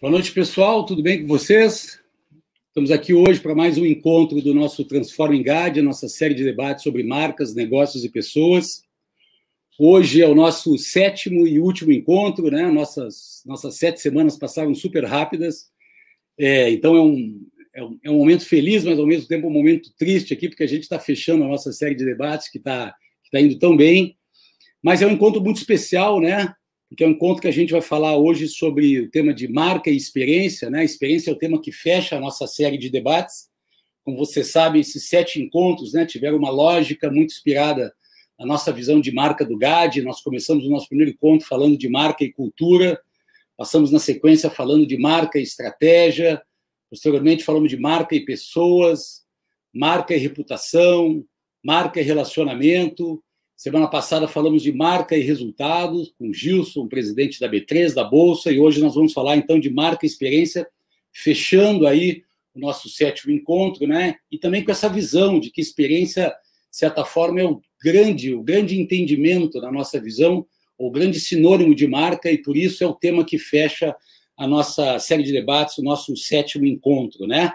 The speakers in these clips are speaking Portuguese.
Boa noite, pessoal. Tudo bem com vocês? Estamos aqui hoje para mais um encontro do nosso Transforma Engade, nossa série de debates sobre marcas, negócios e pessoas. Hoje é o nosso sétimo e último encontro, né? Nossas, nossas sete semanas passaram super rápidas. É, então é um, é um, é, um, momento feliz, mas ao mesmo tempo um momento triste aqui, porque a gente está fechando a nossa série de debates que está que tá indo tão bem. Mas é um encontro muito especial, né? Porque é um encontro que a gente vai falar hoje sobre o tema de marca e experiência. Né? Experiência é o tema que fecha a nossa série de debates. Como você sabe, esses sete encontros né, tiveram uma lógica muito inspirada na nossa visão de marca do GAD. Nós começamos o nosso primeiro encontro falando de marca e cultura, passamos na sequência falando de marca e estratégia, posteriormente falamos de marca e pessoas, marca e reputação, marca e relacionamento, Semana passada falamos de marca e resultados com Gilson, presidente da B3, da Bolsa, e hoje nós vamos falar então de marca e experiência, fechando aí o nosso sétimo encontro, né? E também com essa visão de que experiência, de certa forma, é o grande, o grande entendimento da nossa visão, o grande sinônimo de marca, e por isso é o tema que fecha a nossa série de debates, o nosso sétimo encontro, né?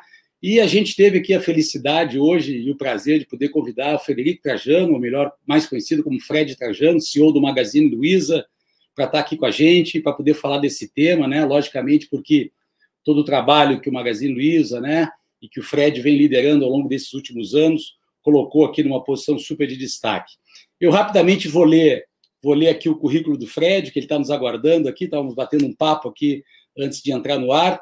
E a gente teve aqui a felicidade hoje e o prazer de poder convidar o Frederico Trajano, ou melhor, mais conhecido como Fred Trajano, CEO do Magazine Luiza, para estar aqui com a gente, para poder falar desse tema, né? Logicamente, porque todo o trabalho que o Magazine Luiza, né, e que o Fred vem liderando ao longo desses últimos anos, colocou aqui numa posição super de destaque. Eu rapidamente vou ler, vou ler aqui o currículo do Fred, que ele está nos aguardando aqui, estávamos batendo um papo aqui antes de entrar no ar.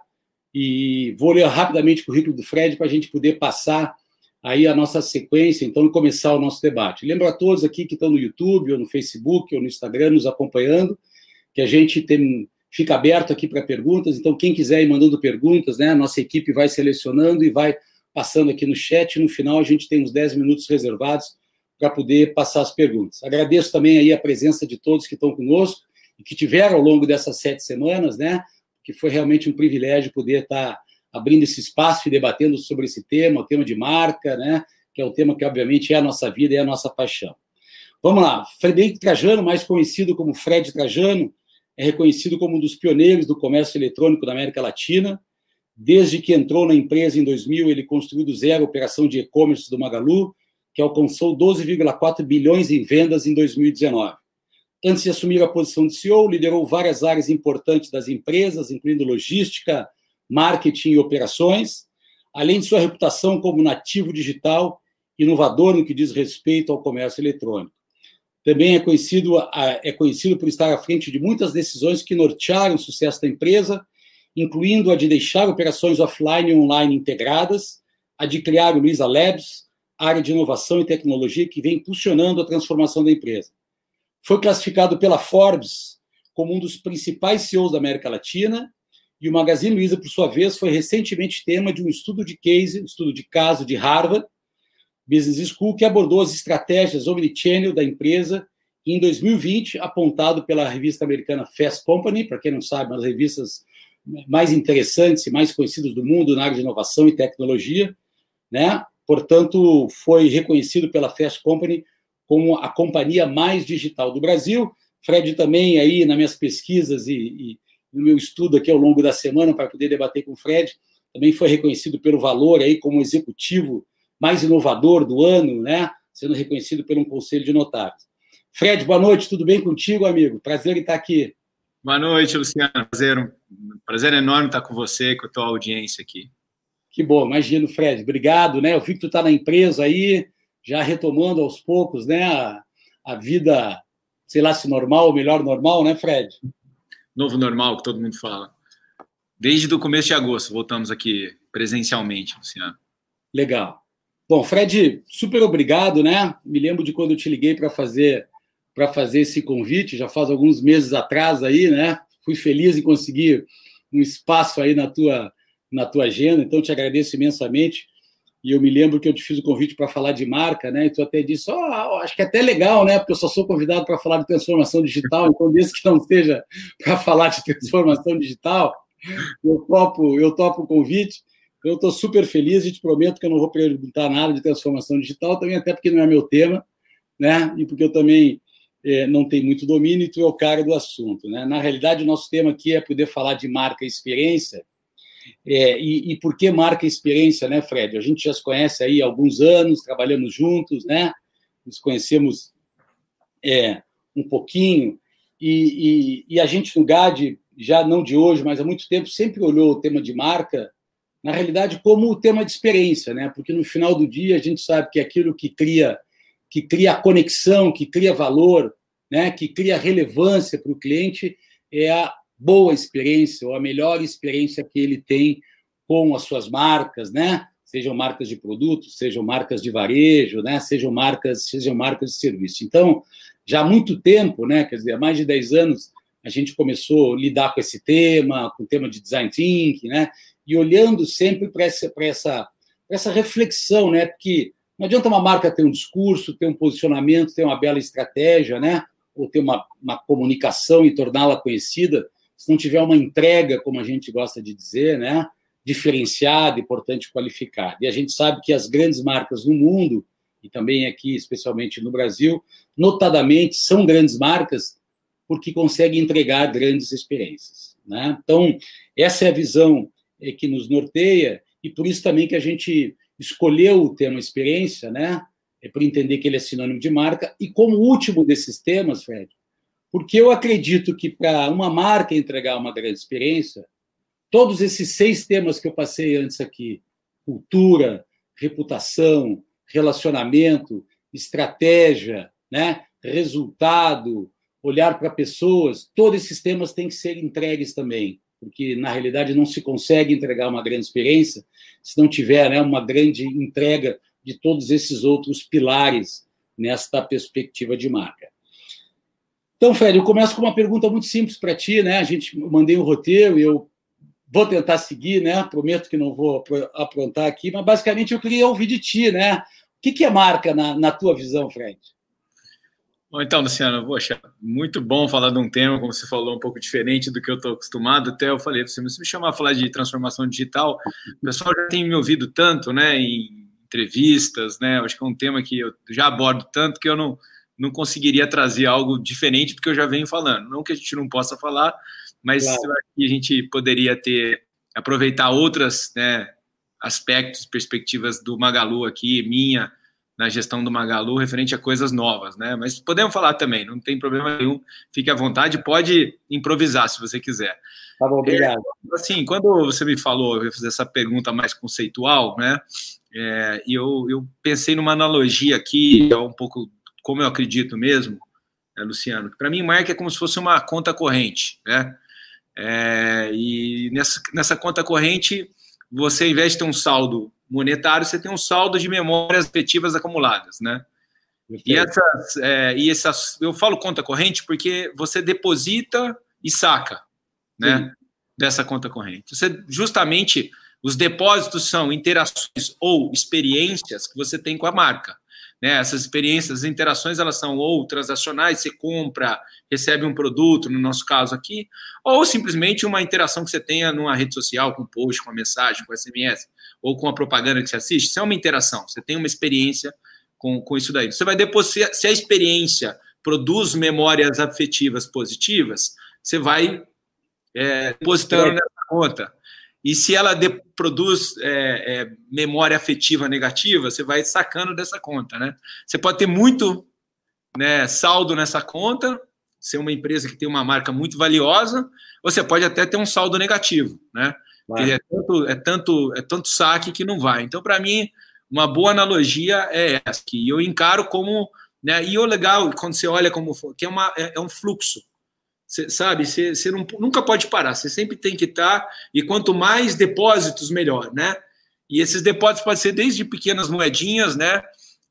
E vou ler rapidamente o currículo do Fred para a gente poder passar aí a nossa sequência, então, e começar o nosso debate. Lembro a todos aqui que estão no YouTube, ou no Facebook, ou no Instagram, nos acompanhando, que a gente tem, fica aberto aqui para perguntas, então, quem quiser ir mandando perguntas, né, a nossa equipe vai selecionando e vai passando aqui no chat, no final a gente tem uns 10 minutos reservados para poder passar as perguntas. Agradeço também aí a presença de todos que estão conosco e que tiveram ao longo dessas sete semanas, né, que foi realmente um privilégio poder estar abrindo esse espaço e debatendo sobre esse tema, o tema de marca, né? que é o tema que, obviamente, é a nossa vida e é a nossa paixão. Vamos lá. Frederico Trajano, mais conhecido como Fred Trajano, é reconhecido como um dos pioneiros do comércio eletrônico da América Latina. Desde que entrou na empresa em 2000, ele construiu do zero a operação de e-commerce do Magalu, que alcançou 12,4 bilhões em vendas em 2019. Antes de assumir a posição de CEO, liderou várias áreas importantes das empresas, incluindo logística, marketing e operações, além de sua reputação como nativo digital, inovador no que diz respeito ao comércio eletrônico. Também é conhecido, é conhecido por estar à frente de muitas decisões que nortearam o sucesso da empresa, incluindo a de deixar operações offline e online integradas, a de criar o Luiza Labs, área de inovação e tecnologia que vem impulsionando a transformação da empresa. Foi classificado pela Forbes como um dos principais CEOs da América Latina e o Magazine Luiza, por sua vez, foi recentemente tema de um estudo de case, um estudo de caso de Harvard Business School, que abordou as estratégias omnichannel da empresa em 2020, apontado pela revista americana Fast Company, para quem não sabe, uma das revistas mais interessantes e mais conhecidas do mundo na área de inovação e tecnologia, né? Portanto, foi reconhecido pela Fast Company como a companhia mais digital do Brasil. Fred também aí nas minhas pesquisas e, e no meu estudo aqui ao longo da semana para poder debater com o Fred, também foi reconhecido pelo valor aí como executivo mais inovador do ano, né? Sendo reconhecido por um conselho de notários. Fred, boa noite, tudo bem contigo, amigo? Prazer em estar aqui. Boa noite, Luciano. Prazer, prazer enorme estar com você e com a tua audiência aqui. Que bom, imagino, Fred. Obrigado, né? Eu vi que tu está na empresa aí, já retomando aos poucos, né, a, a vida, sei lá se normal ou melhor normal, né, Fred? Novo normal, que todo mundo fala. Desde o começo de agosto, voltamos aqui presencialmente, Luciano. Legal. Bom, Fred, super obrigado, né? Me lembro de quando eu te liguei para fazer para fazer esse convite, já faz alguns meses atrás aí, né? Fui feliz em conseguir um espaço aí na tua na tua agenda, então te agradeço imensamente e eu me lembro que eu te fiz o convite para falar de marca, né? E tu até disse, oh, acho que é até legal, né? Porque eu só sou convidado para falar de transformação digital, então desde que não seja para falar de transformação digital, eu topo, eu topo o convite. Eu estou super feliz e te prometo que eu não vou perguntar nada de transformação digital, também até porque não é meu tema, né? E porque eu também é, não tem muito domínio e tu é o cara do assunto. Né? Na realidade, o nosso tema aqui é poder falar de marca e experiência. É, e, e, por que marca experiência, né, Fred? A gente já se conhece aí há alguns anos, trabalhamos juntos, né? Nos conhecemos é, um pouquinho. E, e, e, a gente no GAD, já não de hoje, mas há muito tempo, sempre olhou o tema de marca, na realidade, como o tema de experiência, né? Porque no final do dia a gente sabe que aquilo que cria que cria conexão, que cria valor, né, que cria relevância para o cliente, é a boa experiência, ou a melhor experiência que ele tem com as suas marcas, né? Sejam marcas de produtos, sejam marcas de varejo, né? Sejam marcas, sejam marcas de serviço. Então, já há muito tempo, né? Quer dizer, há mais de 10 anos, a gente começou a lidar com esse tema, com o tema de design thinking, né? E olhando sempre para essa, essa, essa reflexão, né? Porque não adianta uma marca ter um discurso, ter um posicionamento, ter uma bela estratégia, né? ou ter uma, uma comunicação e torná-la conhecida, se não tiver uma entrega, como a gente gosta de dizer, né? diferenciada e, portanto, qualificada. E a gente sabe que as grandes marcas no mundo, e também aqui, especialmente no Brasil, notadamente são grandes marcas porque conseguem entregar grandes experiências. Né? Então, essa é a visão é, que nos norteia, e por isso também que a gente escolheu o tema experiência, né? É para entender que ele é sinônimo de marca. E como último desses temas, Fred, porque eu acredito que para uma marca entregar uma grande experiência, todos esses seis temas que eu passei antes aqui, cultura, reputação, relacionamento, estratégia, né? resultado, olhar para pessoas, todos esses temas têm que ser entregues também porque na realidade não se consegue entregar uma grande experiência se não tiver né, uma grande entrega de todos esses outros pilares nesta perspectiva de marca. Então, Fred, eu começo com uma pergunta muito simples para ti, né? A gente mandei um roteiro e eu vou tentar seguir, né? Prometo que não vou aprontar aqui, mas basicamente eu queria ouvir de ti, né? O que é marca na, na tua visão, Fred? Bom, então, Luciano, poxa, muito bom falar de um tema, como você falou, um pouco diferente do que eu estou acostumado. Até eu falei, se você me chamar a falar de transformação digital, o pessoal já tem me ouvido tanto, né, em entrevistas, né, acho que é um tema que eu já abordo tanto que eu não, não conseguiria trazer algo diferente do que eu já venho falando. Não que a gente não possa falar, mas claro. a gente poderia ter, aproveitar outras, né, aspectos, perspectivas do Magalu aqui, minha, na gestão do Magalu referente a coisas novas, né? Mas podemos falar também, não tem problema nenhum. Fique à vontade, pode improvisar se você quiser. Tá bom, obrigado. É, assim, quando você me falou, eu fiz essa pergunta mais conceitual, né? É, e eu, eu pensei numa analogia aqui, é um pouco como eu acredito mesmo, né, Luciano. Para mim, marca é como se fosse uma conta corrente, né? É, e nessa, nessa conta corrente, você, ao invés de ter um saldo monetário, você tem um saldo de memórias afetivas acumuladas, né? E essas, é, e essas, eu falo conta corrente porque você deposita e saca, né? Sim. Dessa conta corrente. Você justamente os depósitos são interações ou experiências que você tem com a marca. Né? Essas experiências, as interações, elas são ou transacionais, você compra, recebe um produto, no nosso caso aqui, ou simplesmente uma interação que você tenha numa rede social, com um post, com uma mensagem, com SMS ou com a propaganda que você assiste, isso é uma interação, você tem uma experiência com, com isso daí. Você vai depositar, se a experiência produz memórias afetivas positivas, você vai é, depositando nessa conta. E se ela de, produz é, é, memória afetiva negativa, você vai sacando dessa conta, né? Você pode ter muito né, saldo nessa conta, ser uma empresa que tem uma marca muito valiosa, ou você pode até ter um saldo negativo, né? É tanto, é, tanto, é tanto saque que não vai. Então, para mim, uma boa analogia é essa, que eu encaro como. Né, e o legal, quando você olha como. que é, uma, é, é um fluxo. Você, sabe, você, nunca pode parar, você sempre tem que estar. Tá, e quanto mais depósitos, melhor, né? E esses depósitos podem ser desde pequenas moedinhas, né?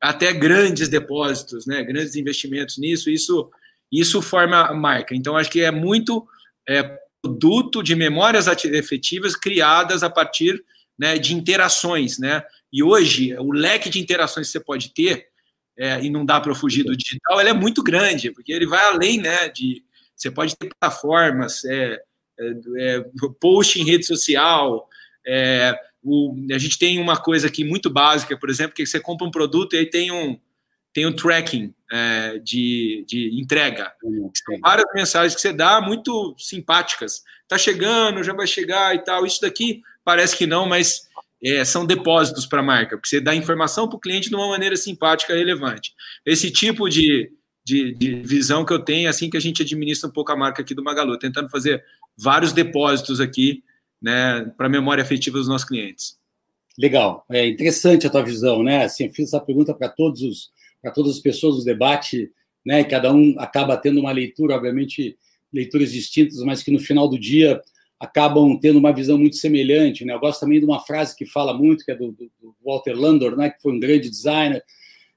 Até grandes depósitos, né? Grandes investimentos nisso. Isso, isso forma a marca. Então, acho que é muito. É, produto de memórias efetivas criadas a partir né, de interações, né? E hoje o leque de interações que você pode ter é, e não dá para fugir do digital, ele é muito grande, porque ele vai além, né? De você pode ter plataformas, é, é, é post em rede social. É, o, a gente tem uma coisa aqui muito básica, por exemplo, que você compra um produto e aí tem um tem o tracking é, de, de entrega. São várias mensagens que você dá muito simpáticas. Tá chegando, já vai chegar e tal. Isso daqui parece que não, mas é, são depósitos para a marca, porque você dá informação para o cliente de uma maneira simpática e relevante. Esse tipo de, de, de, visão que eu tenho, assim que a gente administra um pouco a marca aqui do Magalu, tentando fazer vários depósitos aqui né, para memória afetiva dos nossos clientes. Legal, é interessante a tua visão, né? Assim, eu fiz essa pergunta para todos os, para todas as pessoas do debate, né? E cada um acaba tendo uma leitura, obviamente, leituras distintas, mas que no final do dia acabam tendo uma visão muito semelhante, né? Eu gosto também de uma frase que fala muito, que é do, do Walter Landor, né? Que foi um grande designer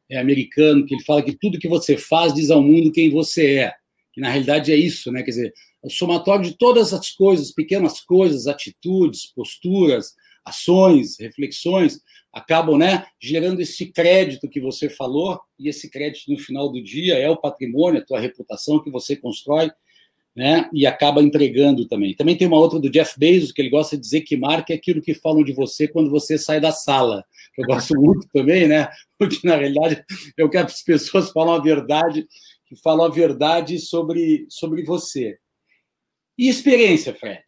é, americano, que ele fala que tudo que você faz diz ao mundo quem você é. E na realidade é isso, né? Quer dizer, o somatório de todas as coisas, pequenas coisas, atitudes, posturas, ações, reflexões, acabam né, gerando esse crédito que você falou, e esse crédito no final do dia é o patrimônio, a tua reputação que você constrói, né, e acaba entregando também. Também tem uma outra do Jeff Bezos, que ele gosta de dizer que marca é aquilo que falam de você quando você sai da sala, que eu gosto muito também, né, porque na realidade eu quero que as pessoas falam a verdade, que falam a verdade sobre, sobre você. E experiência, Fred?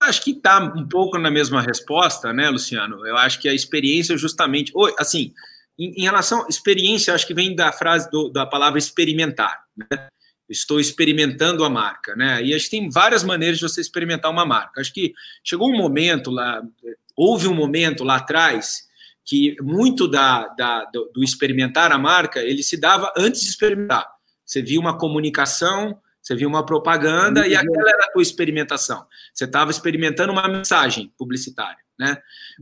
Acho que está um pouco na mesma resposta, né, Luciano? Eu acho que a experiência justamente, assim, em, relação experiência, acho que vem da frase do, da palavra experimentar, né? Estou experimentando a marca, né? E acho que tem várias maneiras de você experimentar uma marca. Acho que chegou um momento lá, houve um momento lá atrás que muito da, da do, do experimentar a marca ele se dava antes de experimentar. Você via uma comunicação você viu uma propaganda e aquela era a tua experimentação. Você estava experimentando uma mensagem publicitária. Né?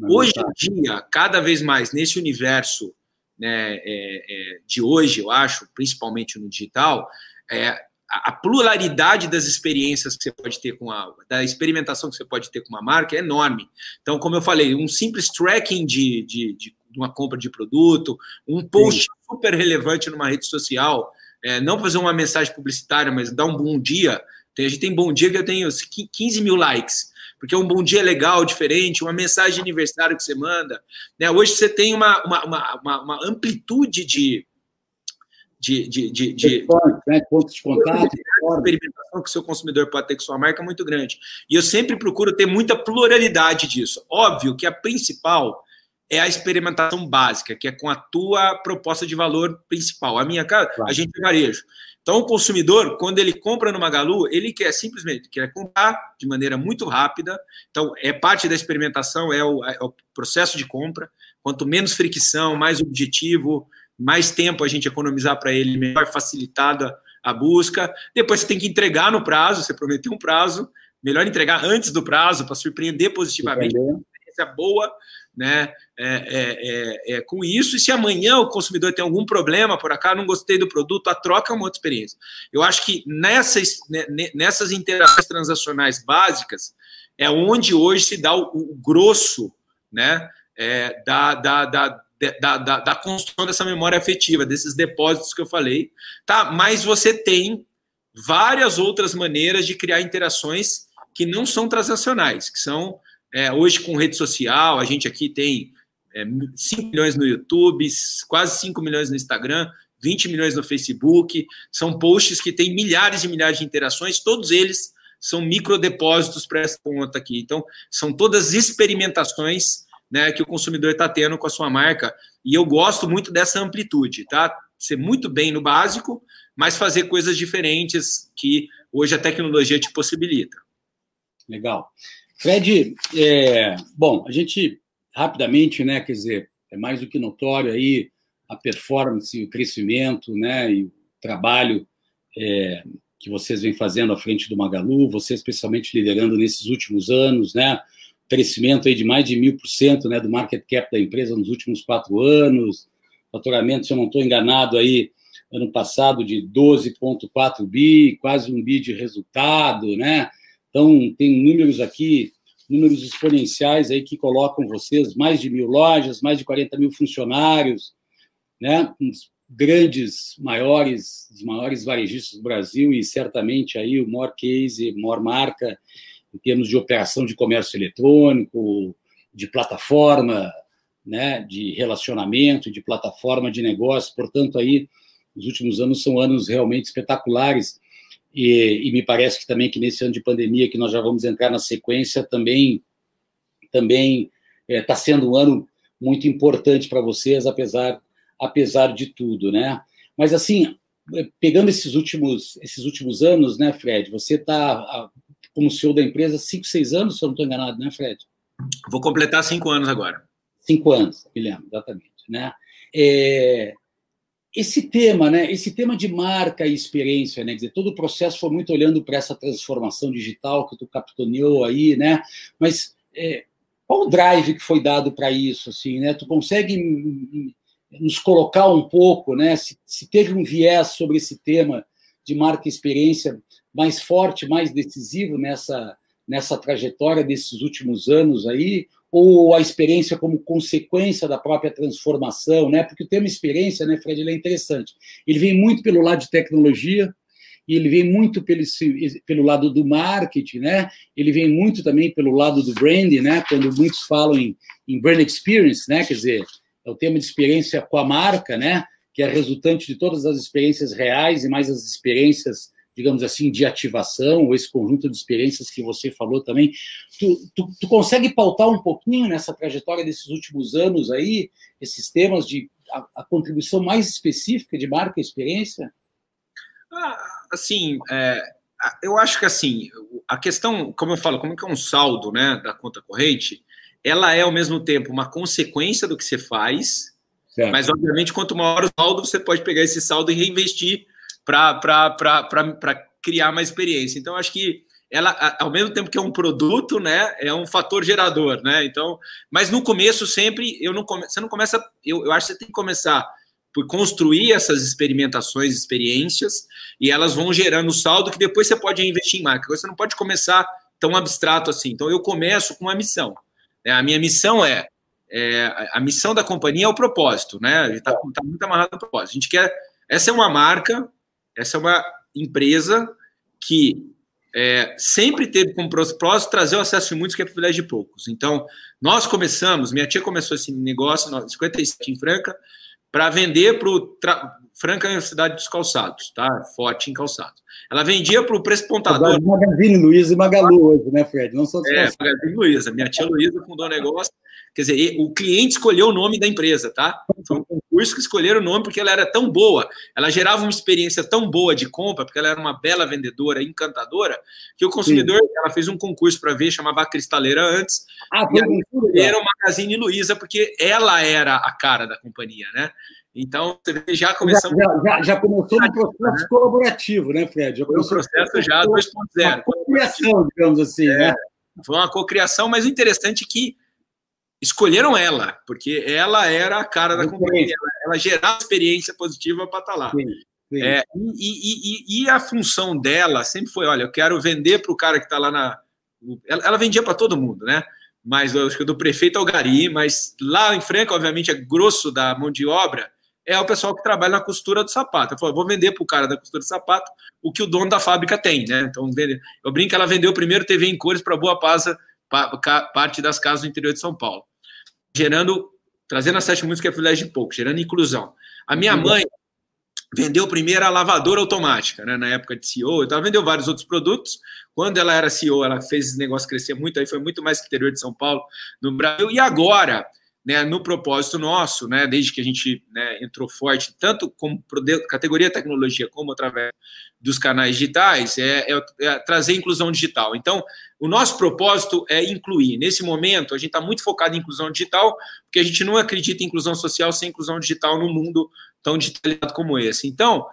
Hoje em dia, cada vez mais nesse universo né, é, é, de hoje, eu acho, principalmente no digital, é, a pluralidade das experiências que você pode ter com a da experimentação que você pode ter com uma marca é enorme. Então, como eu falei, um simples tracking de, de, de uma compra de produto, um post Sim. super relevante numa rede social, é, não fazer uma mensagem publicitária, mas dar um bom dia. Tem, a gente tem bom dia que eu tenho 15 mil likes, porque um bom dia é legal, diferente, uma mensagem de aniversário que você manda. Né? Hoje você tem uma, uma, uma, uma amplitude de. De, de, de, de, né? pontos de contato, experimentação que o seu consumidor pode ter com sua marca é muito grande. E eu sempre procuro ter muita pluralidade disso. Óbvio que a principal é a experimentação básica, que é com a tua proposta de valor principal. A minha casa, claro. a gente é varejo. Então, o consumidor, quando ele compra no Magalu, ele quer simplesmente quer comprar de maneira muito rápida. Então, é parte da experimentação, é o, é o processo de compra. Quanto menos fricção, mais objetivo, mais tempo a gente economizar para ele, melhor facilitada a busca. Depois você tem que entregar no prazo, você prometeu um prazo, melhor entregar antes do prazo para surpreender positivamente. Experiência boa né, é, é, é, é, com isso. E se amanhã o consumidor tem algum problema, por acaso não gostei do produto, a troca é uma outra experiência. Eu acho que nessas, né, nessas interações transacionais básicas é onde hoje se dá o, o grosso né, é, da, da, da da, da, da, construção dessa memória afetiva, desses depósitos que eu falei, tá? Mas você tem várias outras maneiras de criar interações que não são transacionais, que são é, hoje, com rede social, a gente aqui tem é, 5 milhões no YouTube, quase 5 milhões no Instagram, 20 milhões no Facebook. São posts que têm milhares e milhares de interações, todos eles são microdepósitos para essa conta aqui. Então, são todas experimentações né, que o consumidor está tendo com a sua marca. E eu gosto muito dessa amplitude, tá? Ser muito bem no básico, mas fazer coisas diferentes que hoje a tecnologia te possibilita. Legal. Fred, é, bom, a gente rapidamente, né, quer dizer, é mais do que notório aí a performance, o crescimento, né, e o trabalho é, que vocês vêm fazendo à frente do Magalu, você especialmente liderando nesses últimos anos, né, crescimento aí de mais de mil por cento, né, do market cap da empresa nos últimos quatro anos, faturamento, se eu não estou enganado aí, ano passado de 12,4 bi, quase um bi de resultado, né, então, tem números aqui, números exponenciais aí que colocam vocês, mais de mil lojas, mais de 40 mil funcionários, né? Uns grandes, maiores, os maiores varejistas do Brasil e certamente aí o maior case, maior marca em termos de operação de comércio eletrônico, de plataforma, né, de relacionamento, de plataforma de negócio. Portanto, aí os últimos anos são anos realmente espetaculares e, e, me parece que também que nesse ano de pandemia que nós já vamos entrar na sequência também também está é, sendo um ano muito importante para vocês, apesar apesar de tudo, né? Mas assim, pegando esses últimos esses últimos anos, né, Fred? Você está como CEO da empresa cinco, seis anos, se eu não estou enganado, né, Fred? Vou completar cinco anos agora. Cinco anos, Guilherme, exatamente, né? É, esse tema, né? Esse tema de marca e experiência, né? Quer dizer, todo o processo foi muito olhando para essa transformação digital que tu capitaneou aí, né? Mas é, qual o drive que foi dado para isso, assim, né? Tu consegue nos colocar um pouco, né? Se, se, teve um viés sobre esse tema de marca experiência mais forte, mais decisivo nessa nessa trajetória desses últimos anos aí, ou a experiência como consequência da própria transformação, né? Porque o tema experiência, né, Fred, ele é interessante. Ele vem muito pelo lado de tecnologia, e ele vem muito pelo, pelo lado do marketing, né? Ele vem muito também pelo lado do branding, né? Quando muitos falam em, em brand experience, né? Quer dizer, é o tema de experiência com a marca, né? Que é resultante de todas as experiências reais e mais as experiências, digamos assim, de ativação, ou esse conjunto de experiências que você falou também. Tu, tu, tu consegue pautar um pouquinho nessa trajetória desses últimos anos aí, esses temas de a, a contribuição mais específica de marca e experiência? Ah, assim, é, eu acho que assim, a questão, como eu falo, como é que é um saldo né, da conta corrente, ela é ao mesmo tempo uma consequência do que você faz, certo. mas obviamente quanto maior o saldo, você pode pegar esse saldo e reinvestir para criar mais experiência. Então, acho que ela, ao mesmo tempo que é um produto, né, é um fator gerador, né? Então, mas no começo sempre eu não come, você não começa, eu, eu acho que você tem que começar por construir essas experimentações, experiências, e elas vão gerando saldo que depois você pode investir em marca. Você não pode começar tão abstrato assim. Então, eu começo com uma missão. Né? A minha missão é, é, a missão da companhia é o propósito, né? A gente está tá muito amarrado ao propósito. A gente quer. Essa é uma marca, essa é uma empresa que é, sempre teve como propósito trazer o acesso de muitos que é privilégio de poucos. Então, nós começamos, minha tia começou esse negócio em 57 em Franca, para vender para o. Franca é a cidade dos calçados, tá? Forte em calçados. Ela vendia para o prespontador. Magazine Luiza e Magalu hoje, né, Fred? Não só É, Magazine Luiza. Minha tia Luiza fundou o um negócio. Quer dizer, o cliente escolheu o nome da empresa, tá? Foi um concurso que escolheram o nome porque ela era tão boa, ela gerava uma experiência tão boa de compra, porque ela era uma bela vendedora, encantadora, que o consumidor, Sim. ela fez um concurso para ver, chamava Cristaleira antes, ah, e aí escolheram Magazine Luiza, porque ela era a cara da companhia, né? Então, você já começamos. Já, já, já começou no processo né? colaborativo, né, Fred? Já Foi um processo já 2.0. Cocriação, digamos assim, é, né? Foi uma cocriação, mas o interessante é que escolheram ela, porque ela era a cara da companhia, ela, ela gerava experiência positiva para estar tá lá. Sim, sim. É, e, e, e, a função dela sempre foi: olha, eu quero vender para o cara que está lá na. Ela, ela vendia para todo mundo, né? Mas eu acho que do prefeito ao Gari, mas lá em Franca, obviamente, é grosso da mão de obra, é o pessoal que trabalha na costura do sapato. Eu falei, vou vender para o cara da costura do sapato o que o dono da fábrica tem, né? Então, eu brinco que ela vendeu primeiro TV em cores para Boa parte das casas do interior de São Paulo gerando, trazendo a sete músicas que é privilégio de pouco, gerando inclusão. A minha uhum. mãe vendeu primeiro a lavadora automática, né, na época de CEO, então ela vendeu vários outros produtos. Quando ela era CEO, ela fez esse negócio crescer muito, aí foi muito mais que interior de São Paulo, no Brasil. E agora, né, no propósito nosso, né, desde que a gente né, entrou forte, tanto como categoria tecnologia, como através dos canais digitais, é, é, é, trazer inclusão digital. Então, o nosso propósito é incluir. Nesse momento, a gente está muito focado em inclusão digital, porque a gente não acredita em inclusão social sem inclusão digital no mundo tão digitalizado como esse. Então,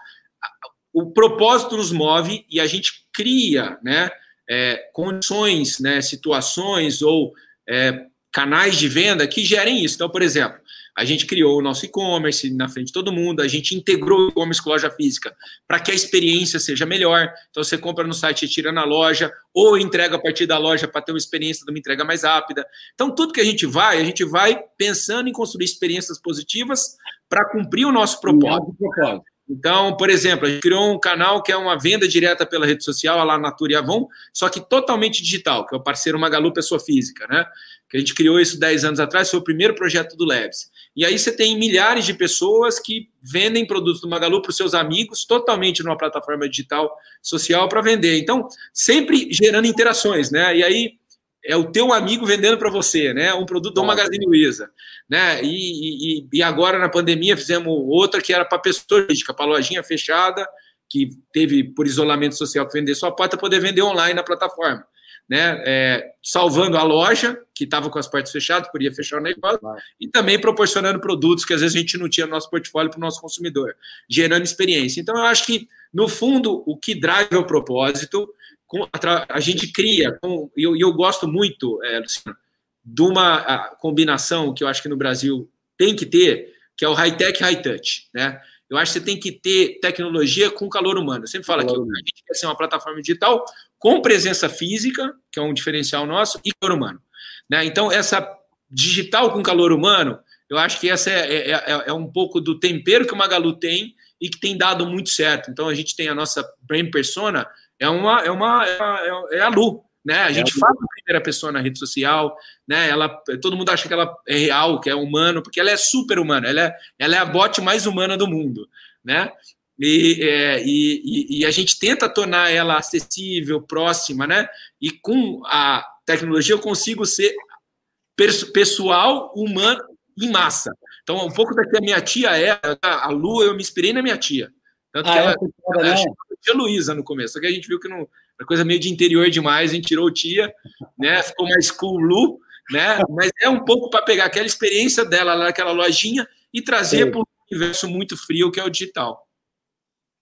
o propósito nos move e a gente cria né, é, condições, né, situações ou é, canais de venda que gerem isso. Então, por exemplo, a gente criou o nosso e-commerce na frente de todo mundo, a gente integrou o e-commerce com loja física para que a experiência seja melhor. Então, você compra no site e tira na loja, ou entrega a partir da loja para ter uma experiência de uma entrega mais rápida. Então, tudo que a gente vai, a gente vai pensando em construir experiências positivas para cumprir o nosso propósito. Então, por exemplo, a gente criou um canal que é uma venda direta pela rede social, a lá Natura e Avon, só que totalmente digital, que é o parceiro Magalu Pessoa Física, né? Que a gente criou isso 10 anos atrás, foi o primeiro projeto do Labs. E aí você tem milhares de pessoas que vendem produtos do Magalu para os seus amigos, totalmente numa plataforma digital social para vender. Então, sempre gerando interações, né? E aí é o teu amigo vendendo para você, né? Um produto do Magazine Luiza, né? E, e, e, agora na pandemia fizemos outra que era para pessoa jurídica, para lojinha fechada que teve por isolamento social que vender sua porta poder vender online na plataforma, né? É, salvando a loja que estava com as portas fechadas, podia fechar o negócio e também proporcionando produtos que às vezes a gente não tinha no nosso portfólio para o nosso consumidor, gerando experiência. Então eu acho que no fundo o que drive é o propósito a gente cria, e eu, eu, gosto muito, é, Luciano, de uma combinação que eu acho que no Brasil tem que ter, que é o high-tech, high-touch, né? Eu acho que você tem que ter tecnologia com calor humano. Eu sempre falo aqui, a gente quer ser uma plataforma digital com presença física, que é um diferencial nosso, e calor humano. Né? Então, essa digital com calor humano, eu acho que essa é, é, é, é um pouco do tempero que o Magalu tem e que tem dado muito certo. Então, a gente tem a nossa brand persona, é uma é uma é, é a Lu, né? A gente é fala a primeira pessoa na rede social, né? Ela todo mundo acha que ela é real, que é humano, porque ela é super humana, ela é ela é a bot mais humana do mundo, né? E, é, e, e, a gente tenta tornar ela acessível, próxima, né? E com a tecnologia eu consigo ser pessoal, humano em massa. Então, um pouco da que a minha tia é, a Lu, eu me inspirei na minha tia. Tanto ah, que ela, é, ela, tia Luísa no começo, só que a gente viu que não, era coisa meio de interior demais, a gente tirou tia, né? Ficou mais cool Lu, né? Mas é um pouco para pegar aquela experiência dela lá naquela lojinha e trazer para um universo muito frio que é o digital.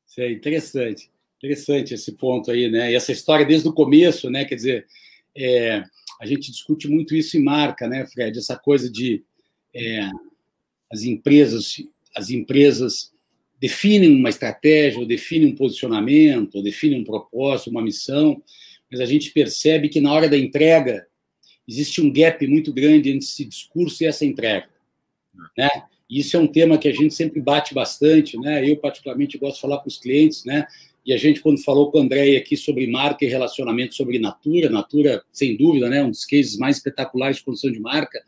Isso é interessante, interessante esse ponto aí, né? E essa história desde o começo, né? Quer dizer, é, a gente discute muito isso em marca, né, Fred? Essa coisa de é, as empresas, as empresas definem uma estratégia, ou definem um posicionamento, ou definem um propósito, uma missão, mas a gente percebe que na hora da entrega existe um gap muito grande entre esse discurso e essa entrega, né? E isso é um tema que a gente sempre bate bastante, né? Eu particularmente gosto de falar para os clientes, né? E a gente quando falou com o André aqui sobre marca e relacionamento sobre Natura, Natura sem dúvida, né? Um dos cases mais espetaculares de construção de marca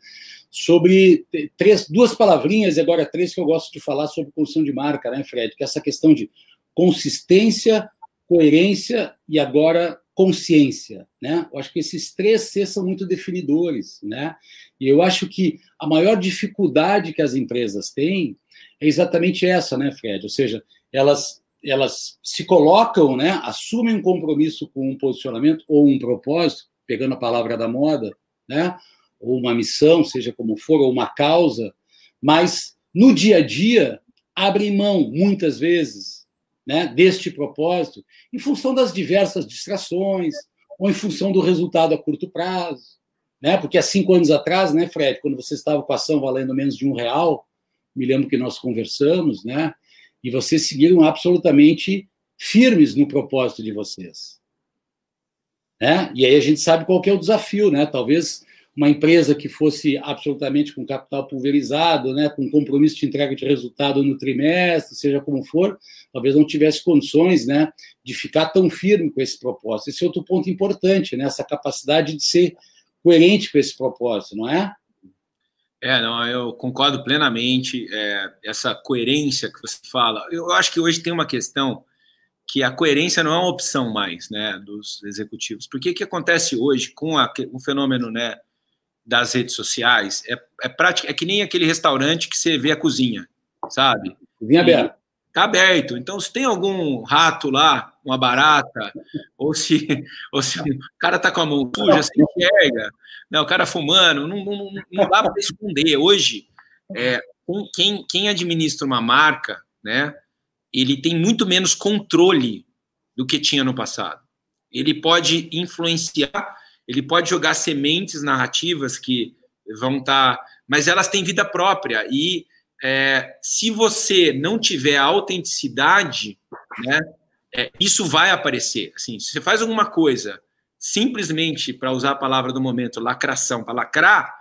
sobre três, duas palavrinhas, e agora três que eu gosto de falar sobre construção de marca, né, Fred? Que é essa questão de consistência, coerência e agora consciência, né? Eu acho que esses três Cs são muito definidores, né? E eu acho que a maior dificuldade que as empresas têm é exatamente essa, né, Fred? Ou seja, elas elas se colocam, né, assumem um compromisso com um posicionamento ou um propósito, pegando a palavra da moda, né? Ou uma missão, seja como for, ou uma causa, mas no dia a dia abrem mão, muitas vezes, né, deste propósito, em função das diversas distrações, ou em função do resultado a curto prazo. Né? Porque há cinco anos atrás, né, Fred, quando você estava com a ação valendo menos de um real, me lembro que nós conversamos, né? E vocês seguiram absolutamente firmes no propósito de vocês. Né? E aí a gente sabe qual é o desafio, né? Talvez uma empresa que fosse absolutamente com capital pulverizado, né, com compromisso de entrega de resultado no trimestre, seja como for, talvez não tivesse condições né, de ficar tão firme com esse propósito. Esse é outro ponto importante, né, essa capacidade de ser coerente com esse propósito, não é? É, não, eu concordo plenamente. É, essa coerência que você fala, eu acho que hoje tem uma questão que a coerência não é uma opção mais, né, dos executivos. Porque o que acontece hoje com a, o fenômeno, né, das redes sociais é, é prática, é que nem aquele restaurante que você vê a cozinha, sabe? Cozinha aberta. Tá aberto. Então, se tem algum rato lá, uma barata, ou se, ou se o cara tá com a mão suja, você enxerga, né, o cara fumando, não, não, não dá para esconder. Hoje, é, quem, quem administra uma marca, né, ele tem muito menos controle do que tinha no passado. Ele pode influenciar ele pode jogar sementes narrativas que vão estar. Tá, mas elas têm vida própria. E é, se você não tiver autenticidade, né, é, isso vai aparecer. Assim, se você faz alguma coisa simplesmente, para usar a palavra do momento, lacração, para lacrar,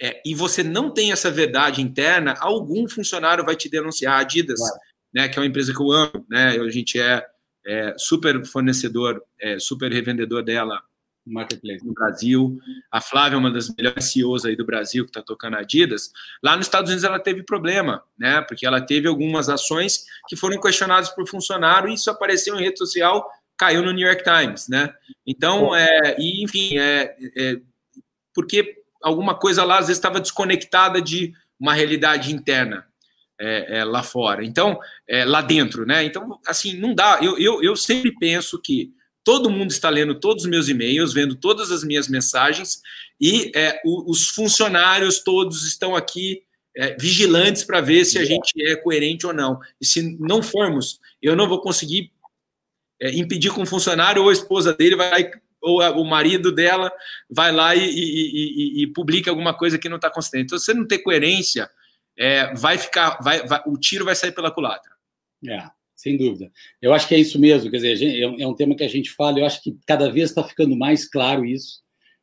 é, e você não tem essa verdade interna, algum funcionário vai te denunciar. A Adidas né, que é uma empresa que eu amo, né, a gente é, é super fornecedor, é, super revendedor dela Marketplace. no Brasil. A Flávia é uma das melhores CEOs aí do Brasil que está tocando a Adidas. Lá nos Estados Unidos ela teve problema, né? Porque ela teve algumas ações que foram questionadas por funcionário e isso apareceu em rede social, caiu no New York Times, né? Então, é, e, enfim, é, é, porque alguma coisa lá às vezes estava desconectada de uma realidade interna. É, é, lá fora, então é, lá dentro, né? Então, assim, não dá. Eu, eu, eu sempre penso que todo mundo está lendo todos os meus e-mails, vendo todas as minhas mensagens, e é, o, os funcionários todos estão aqui é, vigilantes para ver se a gente é coerente ou não. E se não formos, eu não vou conseguir é, impedir que um funcionário ou a esposa dele vai ou a, o marido dela vai lá e, e, e, e, publica alguma coisa que não está consistente. Então, se você não ter coerência, é, vai ficar, vai, vai, o tiro vai sair pela culatra. É sem dúvida. Eu acho que é isso mesmo, quer dizer, é, é um tema que a gente fala, eu acho que cada vez está ficando mais claro isso,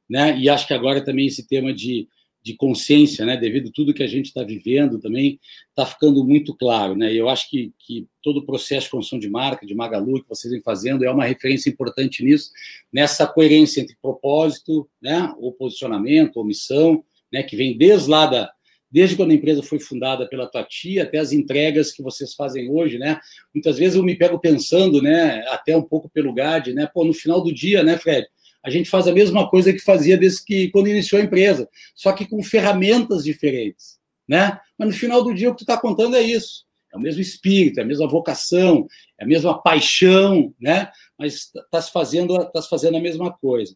né? E acho que agora também esse tema de, de consciência, né, devido a tudo que a gente está vivendo também, está ficando muito claro, né? E eu acho que, que todo o processo de construção de marca, de Magalu, que vocês vêm fazendo, é uma referência importante nisso, nessa coerência entre propósito, né, ou posicionamento, ou missão, né, que vem desde lá da, desde quando a empresa foi fundada pela tua tia até as entregas que vocês fazem hoje, né? Muitas vezes eu me pego pensando, né, até um pouco pelo GAD, né? Pô, no final do dia, né, Fred? A gente faz a mesma coisa que fazia desde que quando iniciou a empresa, só que com ferramentas diferentes, né? Mas no final do dia o que tu está contando é isso. É o mesmo espírito, é a mesma vocação, é a mesma paixão, né? Mas está se fazendo, tá se fazendo a mesma coisa.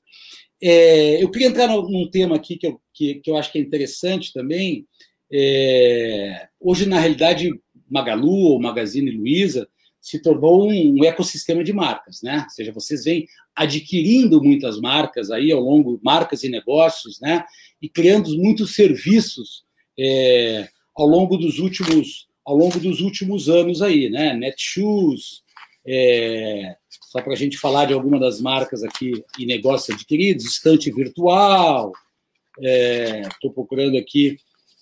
É, eu queria entrar num tema aqui que eu, que, que eu acho que é interessante também. É, hoje, na realidade, Magalu ou Magazine Luiza se tornou um, um, ecossistema de marcas, né? Ou seja, vocês vêm adquirindo muitas marcas aí ao longo, marcas e negócios, né? E criando muitos serviços é, ao longo dos últimos ao longo dos últimos anos aí, né? Netshoes, é, só para a gente falar de alguma das marcas aqui e negócios adquiridos, estante virtual. Estou é, procurando aqui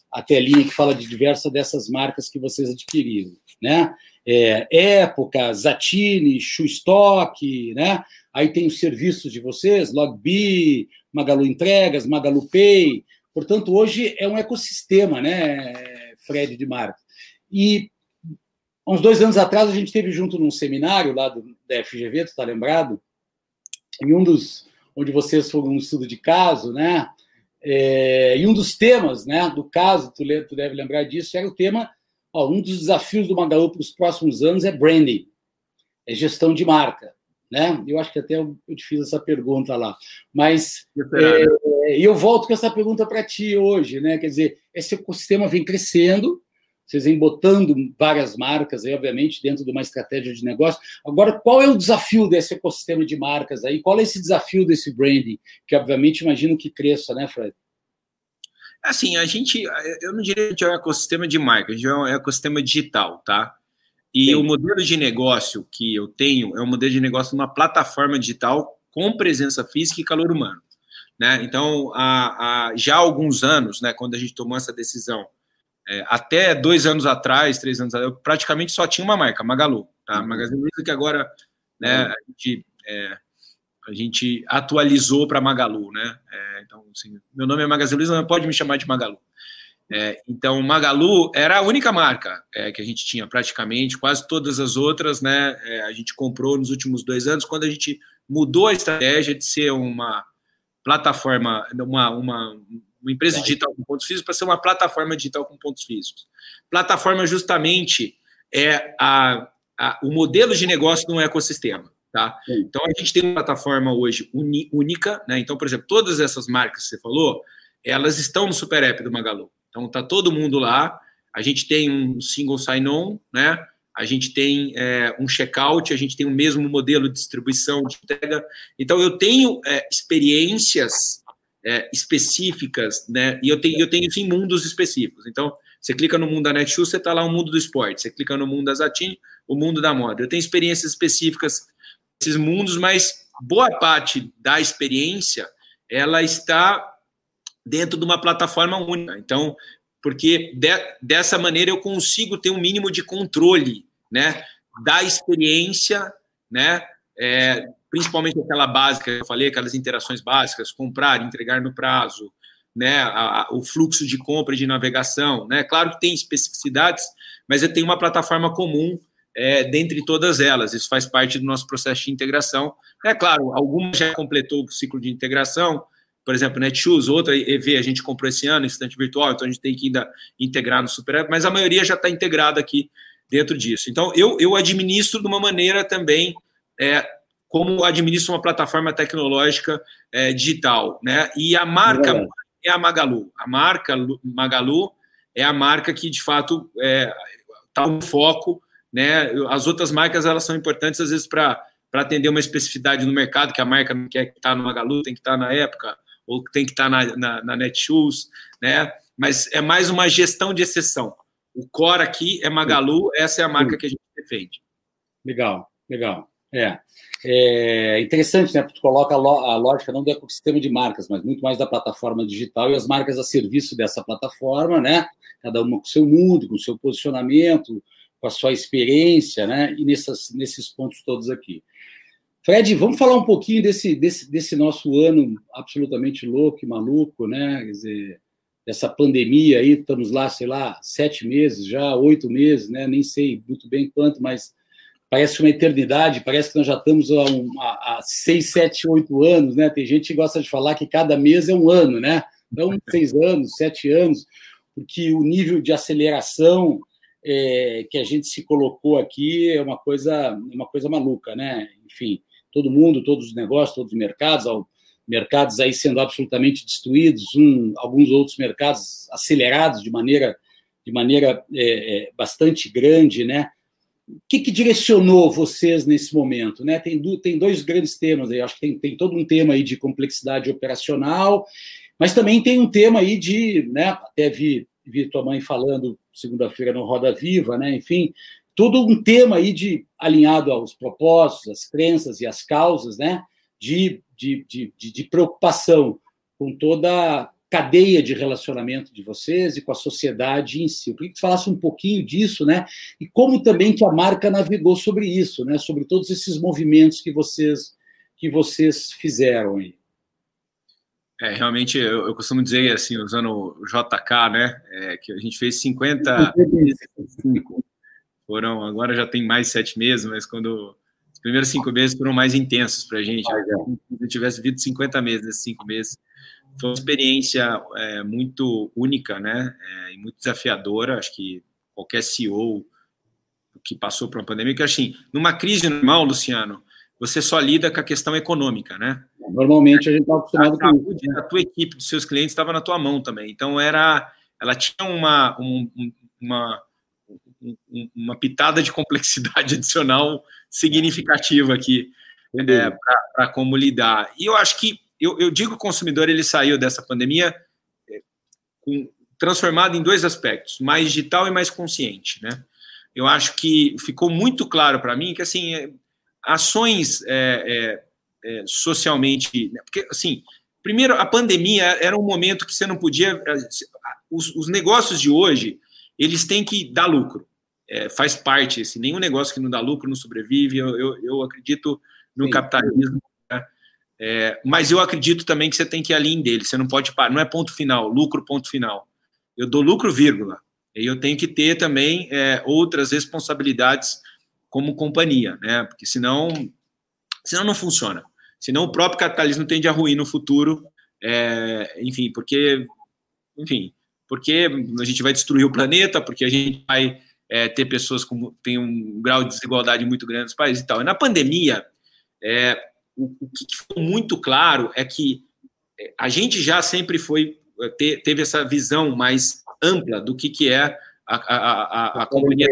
a telinha que fala de diversas dessas marcas que vocês adquiriram, né? É, Época, Zatini, Shoestock, né? Aí tem os serviços de vocês, Logbi, Magalu Entregas, Magalu Pay. Portanto, hoje é um ecossistema, né, Fred, de marcas. E uns dois anos atrás, a gente esteve junto num seminário lá do, da FGV, tu está lembrado? Em um dos, onde vocês foram um estudo de caso, né? É, e um dos temas, né, do caso, tu, tu deve lembrar disso, era o tema, ó, um dos desafios do Magalu para os próximos anos é branding, é gestão de marca, né? Eu acho que até eu, eu te fiz essa pergunta lá, mas é, eu volto com essa pergunta para ti hoje, né? Quer dizer, esse ecossistema vem crescendo, vocês vêm botando várias marcas aí, obviamente, dentro de uma estratégia de negócio. Agora, qual é o desafio desse ecossistema de marcas aí? Qual é esse desafio desse branding? Que, obviamente, imagino que cresça, né, Fred? Assim, a gente, eu não diria que é um ecossistema de marca, a gente é um ecossistema digital, tá? E Sim. o modelo de negócio que eu tenho é um modelo de negócio numa plataforma digital com presença física e calor humano. Né? Então, há, há já há alguns anos, né, quando a gente tomou essa decisão é, até dois anos atrás, três anos atrás, eu praticamente só tinha uma marca, Magalu. Tá? Uhum. Magazine Luiza que agora né, uhum. a, gente, é, a gente atualizou para Magalu. Né? É, então, assim, meu nome é Magazine Luiza, mas pode me chamar de Magalu. É, então, Magalu era a única marca é, que a gente tinha praticamente, quase todas as outras, né? É, a gente comprou nos últimos dois anos, quando a gente mudou a estratégia de ser uma plataforma, uma, uma, uma empresa Vai. digital com pontos físicos para ser uma plataforma digital com pontos físicos. Plataforma justamente é a, a, o modelo de negócio de um ecossistema. Tá? Então a gente tem uma plataforma hoje uni, única, né? Então, por exemplo, todas essas marcas que você falou, elas estão no Super App do Magalu. Então tá todo mundo lá. A gente tem um single sign-on, né? A gente tem é, um checkout, a gente tem o mesmo modelo de distribuição de entrega. Então eu tenho é, experiências é, específicas, né? E eu tenho, eu tenho isso em mundos específicos. Então, você clica no mundo da Netshoes, você está lá o mundo do esporte. Você clica no mundo da Zatin, o mundo da moda. Eu tenho experiências específicas nesses mundos, mas boa parte da experiência ela está dentro de uma plataforma única. Então, porque de, dessa maneira eu consigo ter um mínimo de controle né, da experiência, né, é, principalmente aquela básica que eu falei, aquelas interações básicas, comprar, entregar no prazo, né, a, a, o fluxo de compra e de navegação, né, claro que tem especificidades, mas tenho uma plataforma comum é, dentre todas elas. Isso faz parte do nosso processo de integração. É claro, algumas já completou o ciclo de integração, por exemplo, Netshoes, outra EV a gente comprou esse ano, instante virtual, então a gente tem que ainda integrar no Super App, mas a maioria já está integrada aqui dentro disso. Então, eu, eu administro de uma maneira também é, como administro uma plataforma tecnológica é, digital, né? E a marca é. é a Magalu. A marca Magalu é a marca que, de fato, está é, tá no foco né? As outras marcas elas são importantes às vezes para atender uma especificidade no mercado que a marca não quer estar tá no Magalu, tem que estar tá na época ou tem que estar tá na, na, na Netshoes, né? Mas é mais uma gestão de exceção. O core aqui é Magalu, essa é a marca que a gente defende. Legal, legal. É. É interessante, né? Porque tu coloca a lógica não do ecossistema de marcas, mas muito mais da plataforma digital e as marcas a serviço dessa plataforma, né? Cada uma com seu mundo, com seu posicionamento, com a sua experiência, né? E nessas, nesses pontos todos aqui. Fred, vamos falar um pouquinho desse, desse, desse nosso ano absolutamente louco e maluco, né? Quer dizer, dessa pandemia aí, estamos lá, sei lá, sete meses já, oito meses, né? Nem sei muito bem quanto, mas parece uma eternidade, parece que nós já estamos há, um, há, há seis, sete, oito anos, né? Tem gente que gosta de falar que cada mês é um ano, né? Então, seis anos, sete anos, porque o nível de aceleração é, que a gente se colocou aqui é uma coisa, uma coisa maluca, né? Enfim, todo mundo, todos os negócios, todos os mercados, mercados aí sendo absolutamente destruídos, um, alguns outros mercados acelerados de maneira, de maneira é, é, bastante grande, né? O que, que, direcionou vocês nesse momento? Né? Tem, do, tem dois grandes temas aí, acho que tem, tem todo um tema aí de complexidade operacional, mas também tem um tema aí de, né, até vi, vi tua mãe falando segunda-feira no Roda Viva, né? Enfim, todo um tema aí de alinhado aos propósitos, às crenças e às causas, né? De, de, de, de, preocupação com toda cadeia de relacionamento de vocês e com a sociedade em si. Eu queria que tu falasse um pouquinho disso, né? E como também que a marca navegou sobre isso, né? Sobre todos esses movimentos que vocês que vocês fizeram aí. É, realmente, eu, eu, costumo dizer, assim, usando o JK, né, é, que a gente fez 50 Foram, agora já tem mais sete meses, mas quando os primeiros cinco meses foram mais intensos para a gente. Ah, Se eu tivesse vivido 50 meses nesses cinco meses, foi uma experiência é, muito única, né, é, e muito desafiadora. Acho que qualquer CEO que passou por uma pandemia, que assim, numa crise normal, Luciano, você só lida com a questão econômica, né? Normalmente a gente está acostumado a, com isso. Né? A tua equipe dos seus clientes estava na tua mão também. Então era, ela tinha uma, um, uma, uma pitada de complexidade adicional significativa aqui é, para como lidar. E eu acho que eu, eu digo que o consumidor ele saiu dessa pandemia é, com, transformado em dois aspectos, mais digital e mais consciente, né? Eu acho que ficou muito claro para mim que assim é, ações é, é, é, socialmente. Né? Porque, assim, primeiro, a pandemia era um momento que você não podia. Eh, os, os negócios de hoje, eles têm que dar lucro. É, faz parte. Assim, nenhum negócio que não dá lucro não sobrevive. Eu, eu, eu acredito no Sim. capitalismo. É, mas eu acredito também que você tem que ir além dele. Você não pode parar. Não é ponto final, lucro, ponto final. Eu dou lucro, vírgula. E eu tenho que ter também é, outras responsabilidades como companhia, né? Porque senão, senão não funciona. Senão o próprio capitalismo tende a ruir no futuro, é, enfim, porque, enfim, porque a gente vai destruir o planeta, porque a gente vai é, ter pessoas com tem um grau de desigualdade muito grande nos países e tal. E na pandemia, é, o, o, que ficou muito claro é que é, a gente já sempre foi te, teve essa visão mais ampla do que, que é a, a, a, a companhia.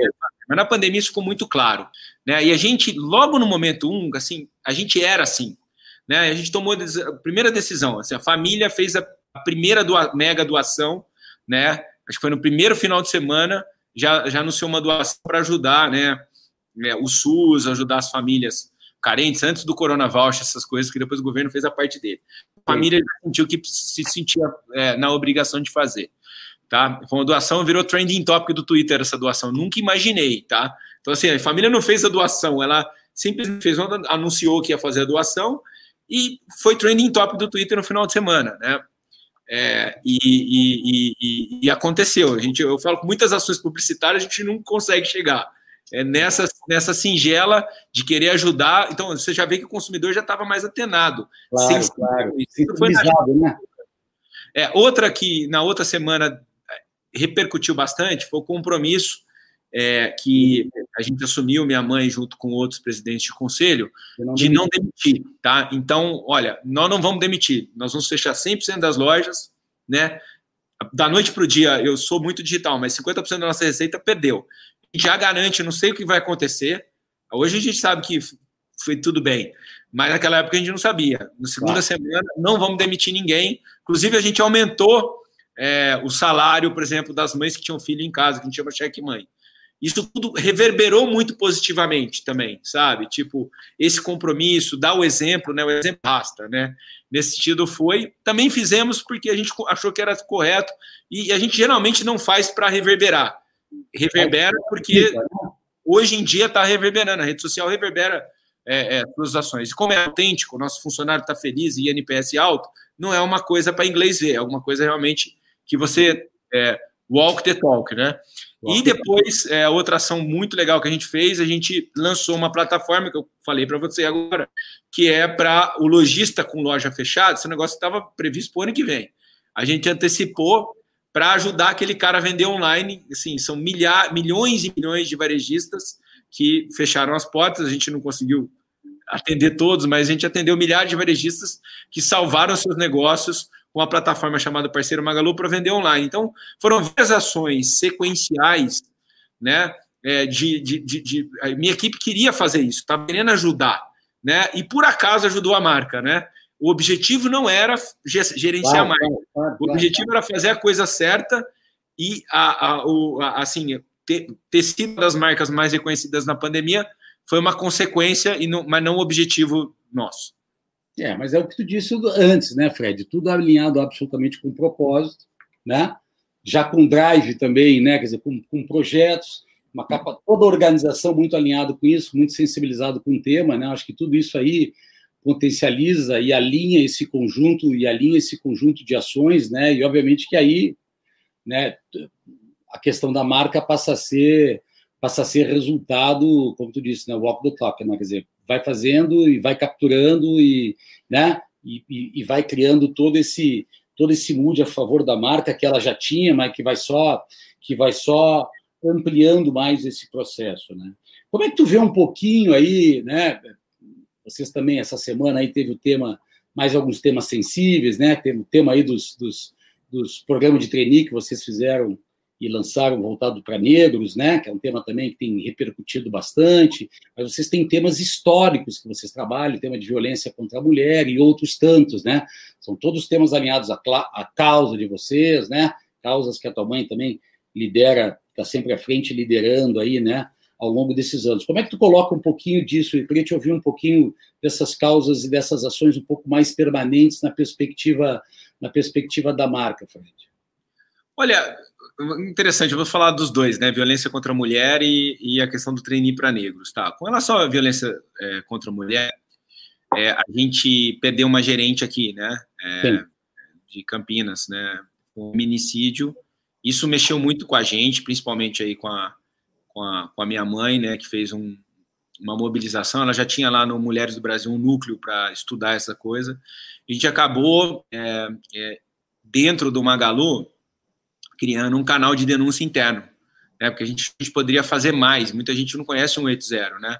Mas na pandemia isso ficou muito claro. Né? E a gente, logo no momento um, assim, a gente era assim. Né? A gente tomou a primeira decisão, assim, a família fez a, primeira doa, mega doação, né? Acho que foi no primeiro final de semana, já, já anunciou uma doação para ajudar, né? É, o SUS, ajudar as famílias carentes antes do Corona Voucher, essas coisas que depois o governo fez a parte dele. A família sentiu que se sentia é, na obrigação de fazer. Tá? Foi uma doação, virou trending topic do Twitter essa doação. Nunca imaginei, tá? Então, assim, a família não fez a doação, ela simplesmente fez uma, anunciou que ia fazer a doação e foi trending top do Twitter no final de semana, né? É, e, e, e, e, aconteceu. A gente, eu falo com muitas ações publicitárias, a gente não consegue chegar. É nessa, nessa singela de querer ajudar. Então, você já vê que o consumidor já estava mais atenado. Claro, sem, claro. Foi na... né? É, outra que na outra semana repercutiu bastante foi o compromisso é, que a gente assumiu, minha mãe, junto com outros presidentes de conselho, não de não demitir, tá? Então, olha, nós não vamos demitir, nós vamos fechar 100% das lojas, né? Da noite para o dia, eu sou muito digital, mas 50% da nossa receita perdeu. Já garante, não sei o que vai acontecer. Hoje a gente sabe que foi tudo bem, mas naquela época a gente não sabia. Na segunda claro. semana, não vamos demitir ninguém. Inclusive, a gente aumentou é, o salário, por exemplo, das mães que tinham filho em casa, que a gente chama cheque mãe isso tudo reverberou muito positivamente também, sabe? Tipo, esse compromisso, dar o exemplo, né? O exemplo basta, né? Nesse sentido foi. Também fizemos porque a gente achou que era correto e a gente geralmente não faz para reverberar. Reverbera porque hoje em dia está reverberando, a rede social reverbera é, é, suas ações. E como é autêntico, o nosso funcionário está feliz e NPS alto, não é uma coisa para inglês ver, é alguma coisa realmente que você é, walk the talk, né? E depois, é, outra ação muito legal que a gente fez, a gente lançou uma plataforma que eu falei para você agora, que é para o lojista com loja fechada. Esse negócio estava previsto para o ano que vem. A gente antecipou para ajudar aquele cara a vender online. Assim, são milha, milhões e milhões de varejistas que fecharam as portas. A gente não conseguiu atender todos, mas a gente atendeu milhares de varejistas que salvaram seus negócios com a plataforma chamada Parceiro Magalu para vender online. Então, foram várias ações sequenciais, né? É, de, de, de, de, minha equipe queria fazer isso, estava querendo ajudar, né? E por acaso ajudou a marca, né? O objetivo não era gerenciar claro, a marca, claro, claro, o objetivo era fazer a coisa certa e a, a, o, a, assim ter, ter sido das marcas mais reconhecidas na pandemia foi uma consequência e não, mas não o objetivo nosso. É, mas é o que tu disse antes, né, Fred? Tudo alinhado absolutamente com propósito, né? Já com drive também, né? Quer dizer, com, com projetos, uma capa, toda a organização muito alinhado com isso, muito sensibilizado com o tema, né? Acho que tudo isso aí potencializa e alinha esse conjunto e alinha esse conjunto de ações, né? E obviamente que aí, né? A questão da marca passa a ser passa a ser resultado, como tu disse, né? Walk the talk, né? Quer dizer, vai fazendo e vai capturando e, né, e, e, vai criando todo esse todo esse mood a favor da marca que ela já tinha, mas que vai só que vai só ampliando mais esse processo, né? Como é que tu vê um pouquinho aí, né? Vocês também essa semana aí teve o tema mais alguns temas sensíveis, né? Tem o tema aí dos, dos, dos programas de trainee que vocês fizeram e lançaram voltado para negros, né, que é um tema também que tem repercutido bastante, mas vocês têm temas históricos que vocês trabalham, tema de violência contra a mulher e outros tantos, né, são todos temas alinhados à, à causa de vocês, né, causas que a tua mãe também lidera, está sempre à frente liderando aí, né, ao longo desses anos. Como é que tu coloca um pouquinho disso? Eu queria te ouvir um pouquinho dessas causas e dessas ações um pouco mais permanentes na perspectiva na perspectiva da marca, Fred. Olha, interessante, eu vou falar dos dois, né? Violência contra a mulher e, e a questão do trainee para negros, tá? Com relação à violência é, contra a mulher, é, a gente perdeu uma gerente aqui, né? É, de Campinas, né? Um minicídio. Isso mexeu muito com a gente, principalmente aí com a, com a, com a minha mãe, né? Que fez um, uma mobilização. Ela já tinha lá no Mulheres do Brasil um núcleo para estudar essa coisa. A gente acabou é, é, dentro do Magalu criando um canal de denúncia interno, né? Porque a gente, a gente poderia fazer mais. Muita gente não conhece o 180, né?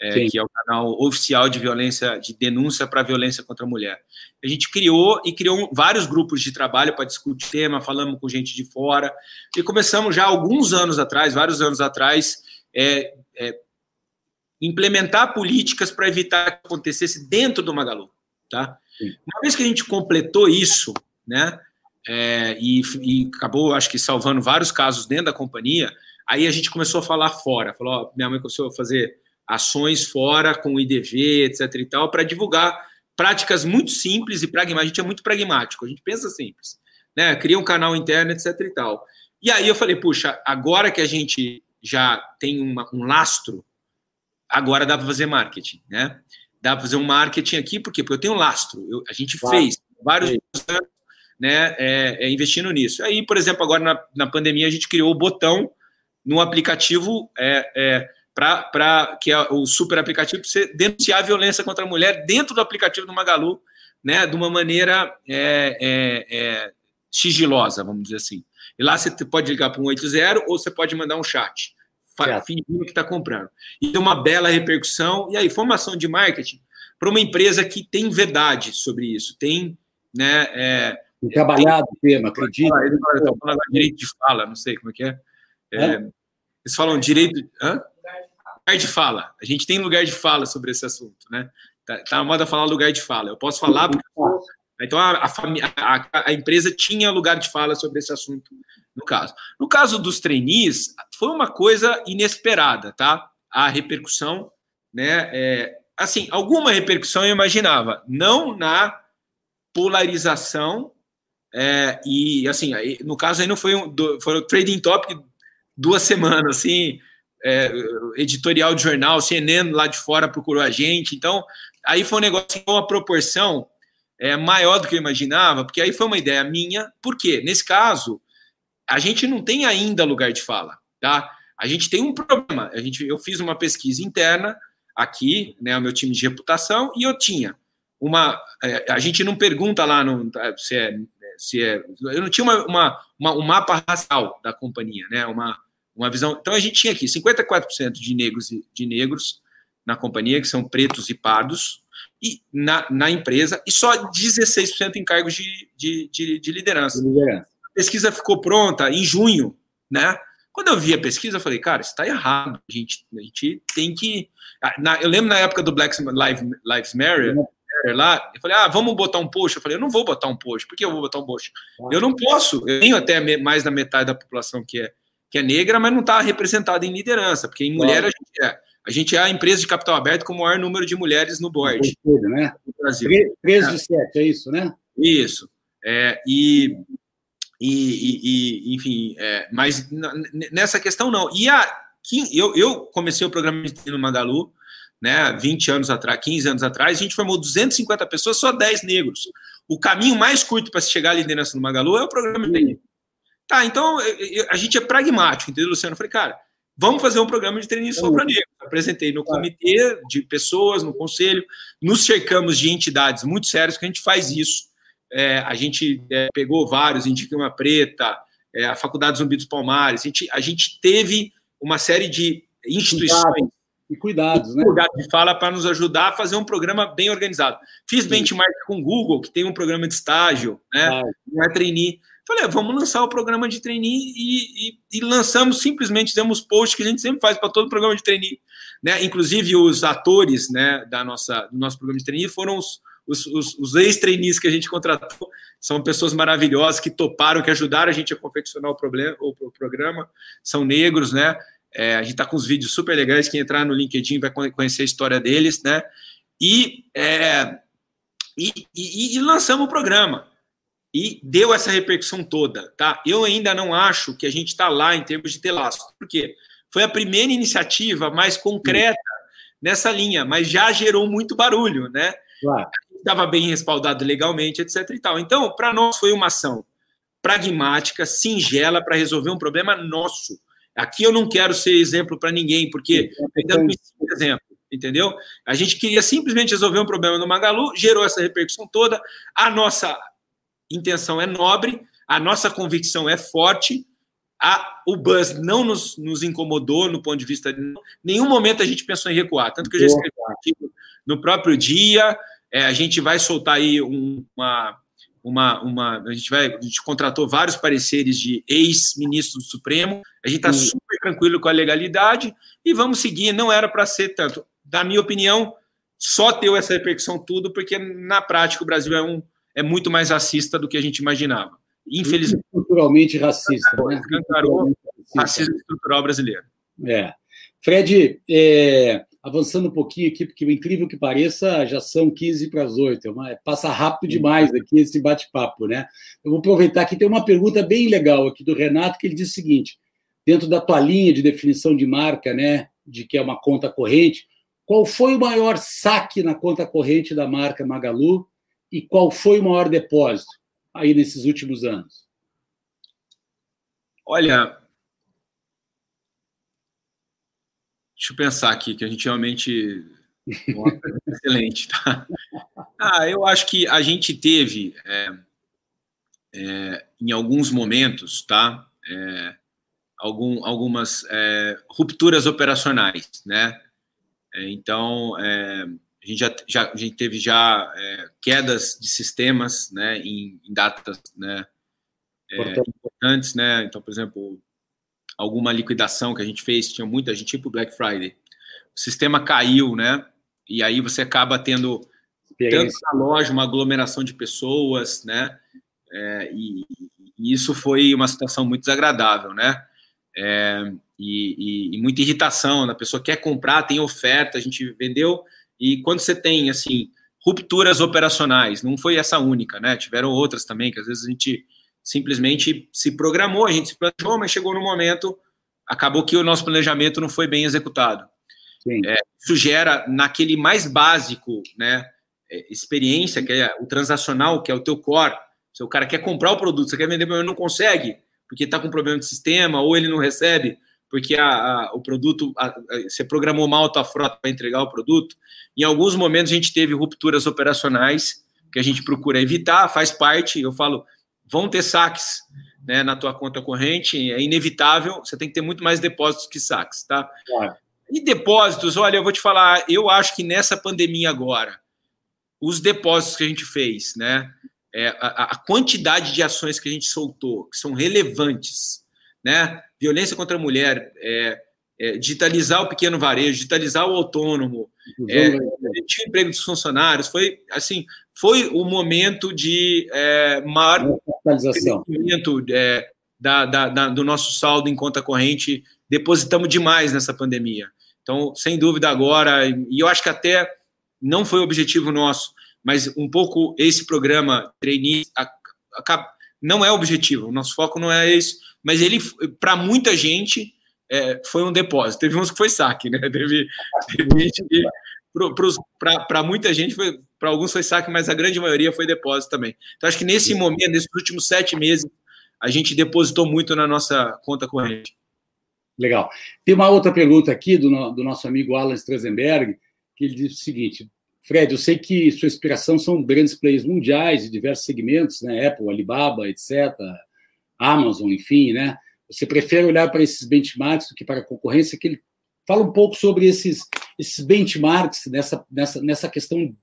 É, que é o canal oficial de violência, de denúncia para violência contra a mulher. A gente criou e criou vários grupos de trabalho para discutir o tema, falamos com gente de fora, e começamos já alguns anos atrás, vários anos atrás, é, é, implementar políticas para evitar que acontecesse dentro do Magalu. Tá? Uma vez que a gente completou isso, né, é, e, e, acabou, acho que, salvando vários casos dentro da companhia. Aí a gente começou a falar fora. Falou: ó, minha mãe começou a fazer ações fora com o IDV, etc. e tal, para divulgar práticas muito simples e pragmáticas. A gente é muito pragmático, a gente pensa simples. Né? Cria um canal interno, etc. e tal. E aí eu falei: puxa, agora que a gente já tem uma, um lastro, agora dá para fazer marketing, né? Dá para fazer um marketing aqui, por quê? Porque eu tenho um lastro. Eu, a gente claro. fez vários anos né, é, é, investindo nisso. Aí, por exemplo, agora na, na pandemia, a gente criou o botão no aplicativo é, é, para que é o super aplicativo para você denunciar a violência contra a mulher dentro do aplicativo do Magalu, né, de uma maneira é, é, é sigilosa, vamos dizer assim. E lá você pode ligar para um 80 ou você pode mandar um chat, fingindo que está comprando. E tem uma bela repercussão. E aí, formação de marketing para uma empresa que tem verdade sobre isso, tem. Né, é, tem trabalhado o tema, acredito. Estão falando direito de fala, não sei como é que é. é eles falam direito. Hã? Lugar de fala. A gente tem lugar de fala sobre esse assunto, né? Tá, tá na moda falar lugar de fala. Eu posso falar porque então, a, a, a, empresa tinha lugar de fala sobre esse assunto, no caso. No caso dos trainees, foi uma coisa inesperada, tá? A repercussão, né? É, assim, alguma repercussão eu imaginava, não na polarização, é, e assim, no caso aí não foi um, foi um trading topic duas semanas, assim, é, editorial de jornal, CNN lá de fora procurou a gente, então aí foi um negócio com uma proporção é, maior do que eu imaginava, porque aí foi uma ideia minha. Por quê? Nesse caso, a gente não tem ainda lugar de fala, tá? A gente tem um problema. A gente, eu fiz uma pesquisa interna aqui, né, o meu time de reputação, e eu tinha uma. É, a gente não pergunta lá no, se é, se é. Eu não tinha uma, uma, uma, um mapa racial da companhia, né? Uma, uma visão. Então a gente tinha aqui 54% de negros de negros na companhia, que são pretos e pardos, e na, na empresa e só 16% em cargos de, de, de, de liderança. liderança. A pesquisa ficou pronta em junho, né? Quando eu vi a pesquisa, eu falei, cara, isso está errado. A gente, a gente tem que. Na, eu lembro na época do Black Lives, Lives Matter, lá, eu falei, ah, vamos botar um post. Eu falei, eu não vou botar um post. Por que eu vou botar um post? Ah. Eu não posso. Eu tenho até mais da metade da população que é, que é negra, mas não está representada em liderança, porque em mulher a gente é. A gente é a empresa de capital aberto com o maior número de mulheres no board. Tudo, né? No Brasil. 3 de 7, é isso, né? Isso. É, e, e, e, enfim, é, mas nessa questão não. E a, eu, eu comecei o programa no Magalu, né, 20 anos atrás, 15 anos atrás, a gente formou 250 pessoas, só 10 negros. O caminho mais curto para se chegar à liderança no Magalu é o programa de Tá, então a gente é pragmático, entendeu, Luciano? Eu falei, cara, Vamos fazer um programa de treino só para negros. Apresentei no comitê de pessoas, no conselho, nos cercamos de entidades muito sérias que a gente faz isso. É, a gente é, pegou vários, Indica uma Preta, é, a Faculdade Zumbi dos Palmares, a gente, a gente teve uma série de instituições e cuidados, né? Cuidado de fala para nos ajudar a fazer um programa bem organizado. Fiz benchmark com o Google, que tem um programa de estágio, né? Não é trainee. Falei, ah, vamos lançar o programa de trainee e, e, e lançamos simplesmente, demos post que a gente sempre faz para todo programa de trainee. Né? Inclusive, os atores né, da nossa, do nosso programa de trainee foram os, os, os, os ex-trainees que a gente contratou. São pessoas maravilhosas que toparam, que ajudaram a gente a confeccionar o, problema, o, o programa. São negros, né? É, a gente está com os vídeos super legais. Quem entrar no LinkedIn vai conhecer a história deles, né? E, é, e, e, e lançamos o programa e deu essa repercussão toda, tá? Eu ainda não acho que a gente está lá em termos de ter laço, porque foi a primeira iniciativa mais concreta nessa linha, mas já gerou muito barulho, né? Claro. Estava bem respaldado legalmente, etc. E tal. Então, para nós foi uma ação pragmática, singela, para resolver um problema nosso. Aqui eu não quero ser exemplo para ninguém, porque dando exemplo, entendeu? A gente queria simplesmente resolver um problema no Magalu, gerou essa repercussão toda. A nossa intenção é nobre, a nossa convicção é forte, a, o buzz não nos, nos, incomodou no ponto de vista de nenhum momento a gente pensou em recuar, tanto que eu já escrevi um artigo no próprio dia, é, a gente vai soltar aí um, uma, uma, uma, a gente vai, a gente contratou vários pareceres de ex-ministro do Supremo, a gente está super tranquilo com a legalidade e vamos seguir, não era para ser tanto, da minha opinião, só deu essa repercussão tudo, porque na prática o Brasil é um é muito mais racista do que a gente imaginava. Infelizmente. Estruturalmente racista. Né? Escancarou racismo estrutural brasileiro. É. Fred, é, avançando um pouquinho aqui, porque o incrível que pareça, já são 15 para as 8. É uma, passa rápido demais aqui esse bate-papo, né? Eu vou aproveitar que tem uma pergunta bem legal aqui do Renato, que ele diz o seguinte: dentro da tua linha de definição de marca, né, de que é uma conta corrente, qual foi o maior saque na conta corrente da marca Magalu e qual foi o maior depósito aí nesses últimos anos? Olha, deixa eu pensar aqui, que a gente realmente. Excelente, tá? Ah, eu acho que a gente teve, é, é, em alguns momentos, tá? É, algum, algumas é, rupturas operacionais, né? É, então, é, gente já, já a gente teve já é, quedas de sistemas, né, em, em datas, né, é, importantes, né? Então, por exemplo, alguma liquidação que a gente fez, tinha muita gente tipo Black Friday, o sistema caiu, né? E aí você acaba tendo tanto na loja uma aglomeração de pessoas, né? É, e, e, isso foi uma situação muito desagradável, né? É, e, e, e, muita irritação, né? a pessoa quer comprar, tem oferta, a gente vendeu, e quando você tem, assim, rupturas operacionais, não foi essa única, né? Tiveram outras também, que às vezes a gente simplesmente se programou, a gente se planejou, mas chegou no momento, acabou que o nosso planejamento não foi bem executado. É, isso gera, naquele mais básico, né, é, experiência, que é o transacional, que é o teu core, se o cara quer comprar o produto, você quer vender, mas não consegue, porque está com problema de sistema, ou ele não recebe, porque a, a, o produto, a, você programou mal a tua frota para entregar o produto. Em alguns momentos a gente teve rupturas operacionais que a gente procura evitar, faz parte, eu falo, vão ter saques né, na tua conta corrente, é inevitável, você tem que ter muito mais depósitos que saques, tá? Claro. E depósitos, olha, eu vou te falar, eu acho que nessa pandemia agora, os depósitos que a gente fez, né, é, a, a, quantidade de ações que a gente soltou, que são relevantes, né? Violência contra a mulher, é, é, digitalizar o pequeno varejo, digitalizar o autônomo, é, o emprego dos funcionários, foi assim, foi o momento de é, maior crescimento é, da, da, da, do nosso saldo em conta corrente. Depositamos demais nessa pandemia. Então, sem dúvida agora, e eu acho que até não foi o objetivo nosso, mas um pouco esse programa trainee não é o objetivo, o nosso foco não é esse, mas ele, para muita gente, é, foi um depósito. Teve uns que foi saque, né? Teve, teve gente que, para muita gente, para alguns foi saque, mas a grande maioria foi depósito também. Então, acho que nesse momento, nesses últimos sete meses, a gente depositou muito na nossa conta corrente. Legal. Tem uma outra pergunta aqui do, do nosso amigo Alan Strasenberg, que ele diz o seguinte: Fred, eu sei que sua inspiração são grandes players mundiais de diversos segmentos, né? Apple, Alibaba, etc., Amazon, enfim, né? Você prefere olhar para esses benchmarks do que para a concorrência? Que ele fala um pouco sobre esses, esses benchmarks nessa, nessa, nessa questão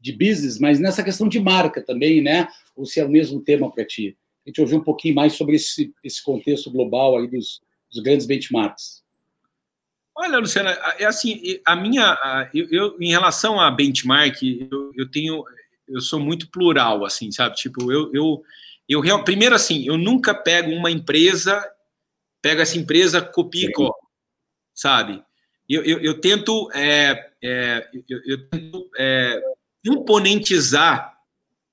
de business, mas nessa questão de marca também, né? Ou se é o mesmo tema para ti? A gente ouviu um pouquinho mais sobre esse, esse contexto global aí dos, dos grandes benchmarks. Olha, Luciana, é assim, a minha, eu, eu em relação a benchmark, eu, eu, tenho, eu sou muito plural, assim, sabe? Tipo, eu, eu, eu primeiro assim, eu nunca pego uma empresa pega essa empresa, copia e cola, sabe? Eu, eu, eu tento, é, é, eu, eu, tento é, componentizar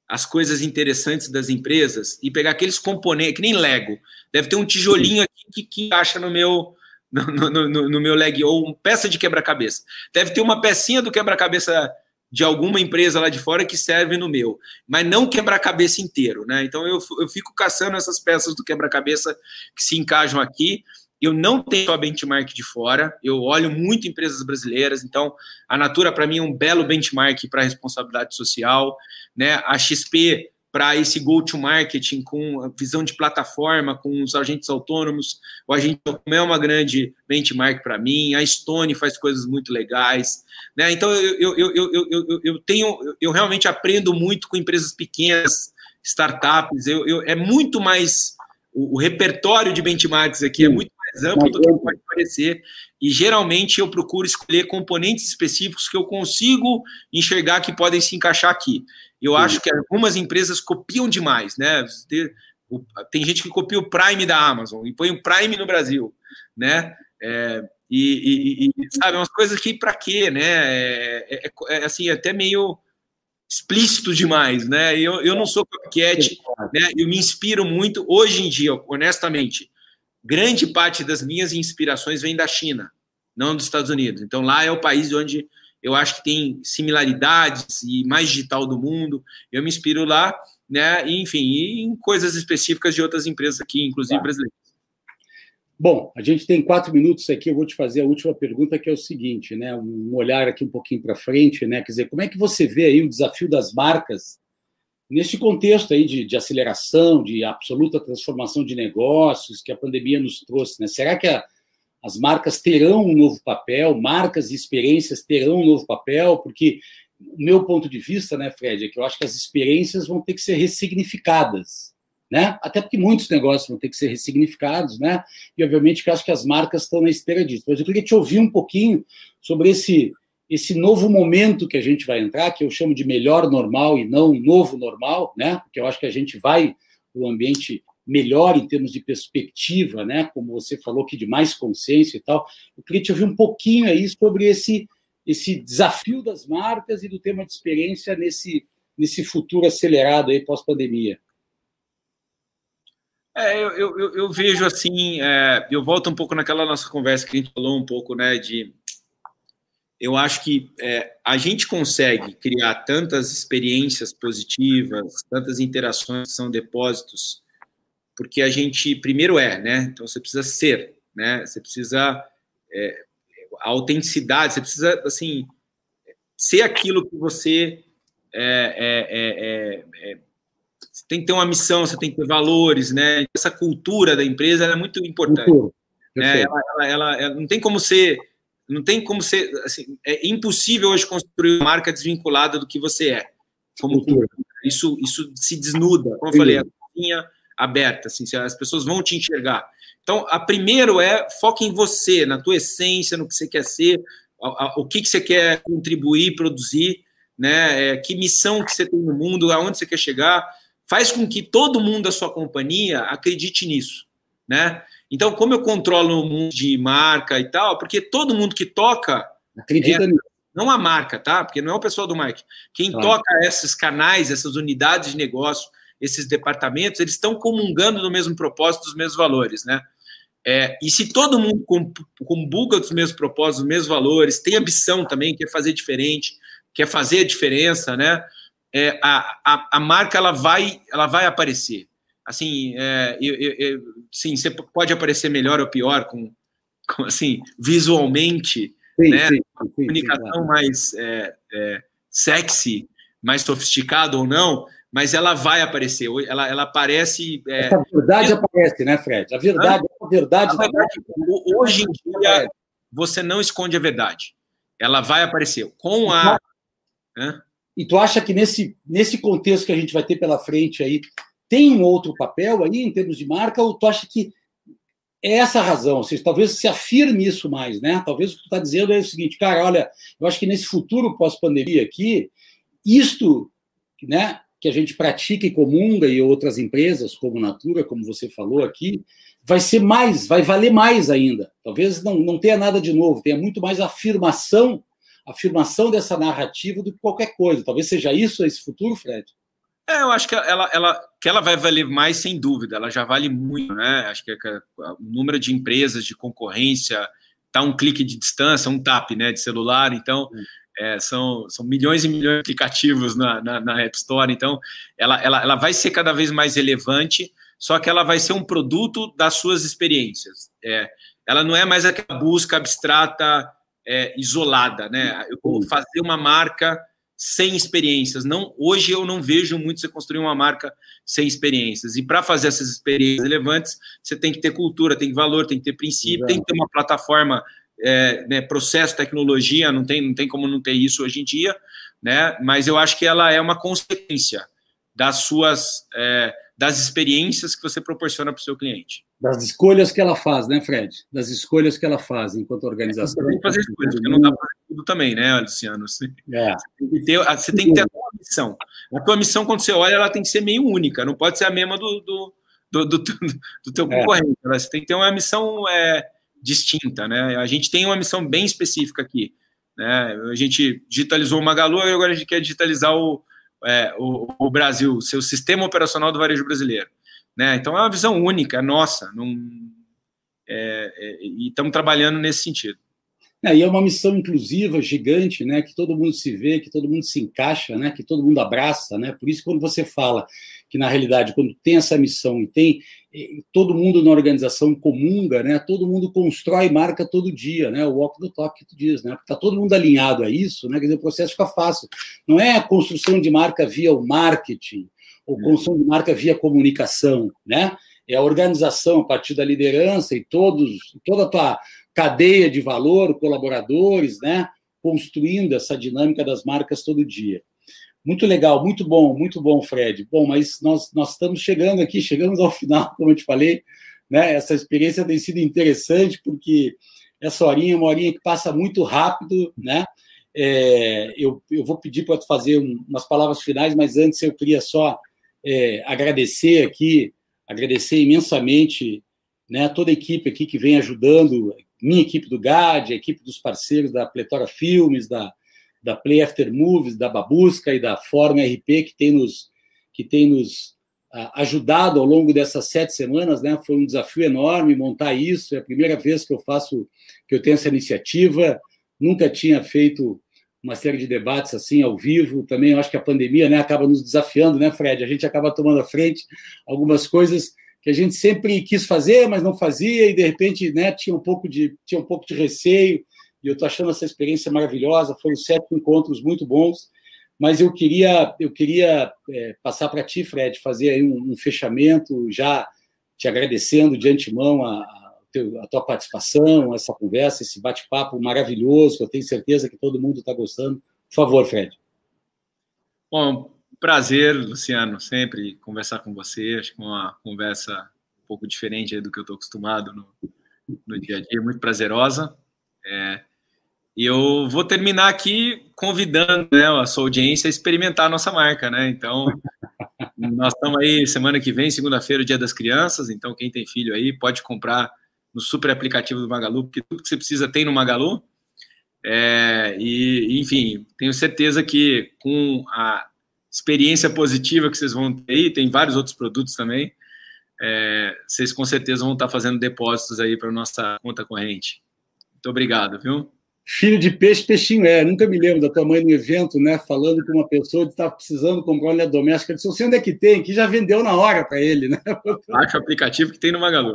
as coisas interessantes das empresas e pegar aqueles componentes, que nem Lego. Deve ter um tijolinho aqui que, que encaixa no meu, no, no, no, no meu leg, ou uma peça de quebra-cabeça. Deve ter uma pecinha do quebra-cabeça de alguma empresa lá de fora que serve no meu, mas não quebra-cabeça inteiro, né? Então eu, eu fico caçando essas peças do quebra-cabeça que se encaixam aqui. Eu não tenho só benchmark de fora, eu olho muito empresas brasileiras, então a Natura para mim é um belo benchmark para responsabilidade social, né? A XP para esse go-to-marketing com visão de plataforma, com os agentes autônomos. O agente autônomo é uma grande benchmark para mim. A Stone faz coisas muito legais. Né? Então, eu, eu, eu, eu, eu, tenho, eu realmente aprendo muito com empresas pequenas, startups. Eu, eu, é muito mais. O, o repertório de benchmarks aqui é muito mais amplo do que pode parecer. E geralmente eu procuro escolher componentes específicos que eu consigo enxergar que podem se encaixar aqui. Eu Sim. acho que algumas empresas copiam demais, né? Tem gente que copia o Prime da Amazon e põe o Prime no Brasil, né? É, e, e, e, sabe, umas coisas que para quê, né? É, é, é, assim, até meio explícito demais, né? Eu, eu não sou copycat, né? Eu me inspiro muito hoje em dia, honestamente. grande parte das minhas inspirações vem da China, não dos Estados Unidos. Então lá é o país onde eu acho que tem similaridades e mais digital do mundo. Eu me inspiro lá, né? E, enfim, em coisas específicas de outras empresas aqui, inclusive tá. brasileiras. Bom, a gente tem quatro minutos aqui. Eu vou te fazer a última pergunta, que é o seguinte, né? Um olhar aqui um pouquinho para frente, né? Quer dizer, como é que você vê aí o desafio das marcas neste contexto aí de, de aceleração, de absoluta transformação de negócios que a pandemia nos trouxe, né? Será que a, as marcas terão um novo papel, marcas e experiências terão um novo papel, porque o meu ponto de vista, né, Fred, é que eu acho que as experiências vão ter que ser ressignificadas, né? Até porque muitos negócios vão ter que ser ressignificados, né? E obviamente que eu acho que as marcas estão na espera disso. Mas eu queria te ouvir um pouquinho sobre esse esse novo momento que a gente vai entrar, que eu chamo de melhor normal e não novo normal, né? Porque eu acho que a gente vai para um ambiente melhor em termos de perspectiva, né? Como você falou aqui de mais consciência e tal. Eu queria te ouvir um pouquinho aí sobre esse esse desafio das marcas e do tema de experiência nesse nesse futuro acelerado aí pós-pandemia. É, eu, eu, eu, vejo assim, é, eu volto um pouco naquela nossa conversa que a gente falou um pouco, né, de eu acho que é, a gente consegue criar tantas experiências positivas, tantas interações que são depósitos porque a gente primeiro é, né? Então você precisa ser, né? Você precisa é, a autenticidade, você precisa assim ser aquilo que você é, é, é, é você tem que ter uma missão, você tem que ter valores, né? Essa cultura da empresa é muito importante. Né? Ela, ela, ela, ela, não tem como ser, não tem como ser, assim, é impossível hoje construir uma marca desvinculada do que você é. Como isso, isso se desnuda. Como eu falei, a cozinha aberta, assim, as pessoas vão te enxergar. Então, a primeiro é foca em você, na tua essência, no que você quer ser, o que, que você quer contribuir, produzir, né? É, que missão que você tem no mundo, aonde você quer chegar. Faz com que todo mundo da sua companhia acredite nisso, né? Então, como eu controlo o mundo de marca e tal, porque todo mundo que toca acredita é, nisso. Não a marca, tá? Porque não é o pessoal do marketing. Quem claro. toca esses canais, essas unidades de negócio, esses departamentos, eles estão comungando do mesmo propósito, dos mesmos valores, né? É, e se todo mundo combuga dos mesmos propósitos, dos mesmos valores, tem ambição também, quer fazer diferente, quer fazer a diferença, né? É, a, a, a, marca ela vai, ela vai aparecer. Assim, é, eu, eu, eu, sim, você pode aparecer melhor ou pior com, com assim, visualmente, sim, né? Sim, sim, comunicação mais é, é, sexy, mais sofisticado ou não, mas ela vai aparecer. Ela, ela aparece. É... a verdade aparece, né, Fred? A verdade, a verdade. A verdade hoje em dia, você não esconde a verdade. Ela vai aparecer. Com a. E tu acha que nesse, nesse contexto que a gente vai ter pela frente aí, tem um outro papel aí em termos de marca, ou tu acha que é essa a razão? Ou seja, talvez se afirme isso mais, né? Talvez o que tu está dizendo é o seguinte, cara, olha, eu acho que nesse futuro pós-pandemia aqui, isto, né, que a gente pratica e comunga e outras empresas, como Natura, como você falou aqui, vai ser mais, vai valer mais ainda. Talvez não, não tenha nada de novo, tenha muito mais afirmação, afirmação dessa narrativa do que qualquer coisa. Talvez seja isso esse futuro, Fred? É, eu acho que ela, ela, que ela vai valer mais, sem dúvida. Ela já vale muito, né? Acho que o número de empresas de concorrência está um clique de distância, um tap, né, de celular. Então, é, são, são milhões e milhões de aplicativos na, na, na, App Store, então ela, ela, ela vai ser cada vez mais relevante, só que ela vai ser um produto das suas experiências. É, ela não é mais aquela busca abstrata é, isolada, né? Eu vou fazer uma marca sem experiências. Não, hoje eu não vejo muito você construir uma marca sem experiências. E para fazer essas experiências relevantes, você tem que ter cultura, tem valor, tem que ter princípio, Exato. tem que ter uma plataforma é, né, processo, tecnologia, não tem, não tem como não ter isso hoje em dia, né? Mas eu acho que ela é uma consequência das suas é, das experiências que você proporciona para o seu cliente. Das escolhas que ela faz, né, Fred? Das escolhas que ela faz enquanto organização. tem que fazer escolhas, porque não dá para tudo também, né, Luciano? Você, é. você tem que ter, você tem que ter a tua missão. A tua missão, quando você olha, ela tem que ser meio única, não pode ser a mesma do, do, do, do, do teu é. concorrente. Você tem que ter uma missão é, distinta, né? A gente tem uma missão bem específica aqui, né? A gente digitalizou o Magalu e agora a gente quer digitalizar o, é, o, o, Brasil, seu sistema operacional do varejo brasileiro, né? Então é uma visão única, é nossa, não, é, é, e estamos trabalhando nesse sentido. É, e é uma missão inclusiva, gigante, né? Que todo mundo se vê, que todo mundo se encaixa, né? Que todo mundo abraça, né? Por isso, quando você fala que, na realidade, quando tem essa missão e tem todo mundo na organização comunga, né? Todo mundo constrói marca todo dia, né? O walk the talk que tu diz, né? Porque tá todo mundo alinhado a isso, né? Quer dizer, o processo fica fácil. Não é a construção de marca via o marketing, ou é. construção de marca via comunicação, né? É a organização a partir da liderança e todos, toda a tua cadeia de valor, colaboradores, né? Construindo essa dinâmica das marcas todo dia. Muito legal, muito bom, muito bom, Fred. Bom, mas nós, nós estamos chegando aqui, chegamos ao final, como eu te falei, né? Essa experiência tem sido interessante, porque essa horinha é uma horinha que passa muito rápido, né? É, eu, eu vou pedir para tu fazer umas palavras finais, mas antes eu queria só é, agradecer aqui, agradecer imensamente né, toda a equipe aqui que vem ajudando, minha equipe do GAD, a equipe dos parceiros da Pletora Filmes, da, da Play After Movies, da Babusca e da Forma RP, que tem nos, que tem nos ajudado ao longo dessas sete semanas, né? Foi um desafio enorme montar isso. É a primeira vez que eu faço, que eu tenho essa iniciativa. Nunca tinha feito uma série de debates assim ao vivo. Também acho que a pandemia, né, acaba nos desafiando, né, Fred? A gente acaba tomando à frente algumas coisas que a gente sempre quis fazer, mas não fazia e de repente, né, tinha um pouco de tinha um pouco de receio. E eu estou achando essa experiência maravilhosa. Foram sete encontros muito bons. Mas eu queria eu queria é, passar para ti, Fred, fazer aí um, um, fechamento, já te agradecendo de antemão a, a tua participação, essa conversa, esse bate-papo maravilhoso. Eu tenho certeza que todo mundo está gostando. Por favor, Fred. Bom, prazer, Luciano, sempre conversar com você. Acho que é uma conversa um pouco diferente do que eu estou acostumado no, no, dia a dia, muito prazerosa. É, e eu vou terminar aqui convidando né, a sua audiência a experimentar a nossa marca, né? Então, nós estamos aí semana que vem, segunda-feira, Dia das Crianças. Então, quem tem filho aí pode comprar no super aplicativo do Magalu, porque tudo que você precisa tem no Magalu. É, e, enfim, tenho certeza que com a experiência positiva que vocês vão ter aí, tem vários outros produtos também, é, vocês com certeza vão estar fazendo depósitos aí para nossa conta corrente. Muito obrigado, viu? Filho de peixe, peixinho é. Nunca me lembro da tua mãe no evento, né? Falando com uma pessoa que estava precisando comprar uma eletrodoméstica. Eu disse, você onde é que tem? Que já vendeu na hora para ele, né? Baixa o aplicativo que tem no Magalu.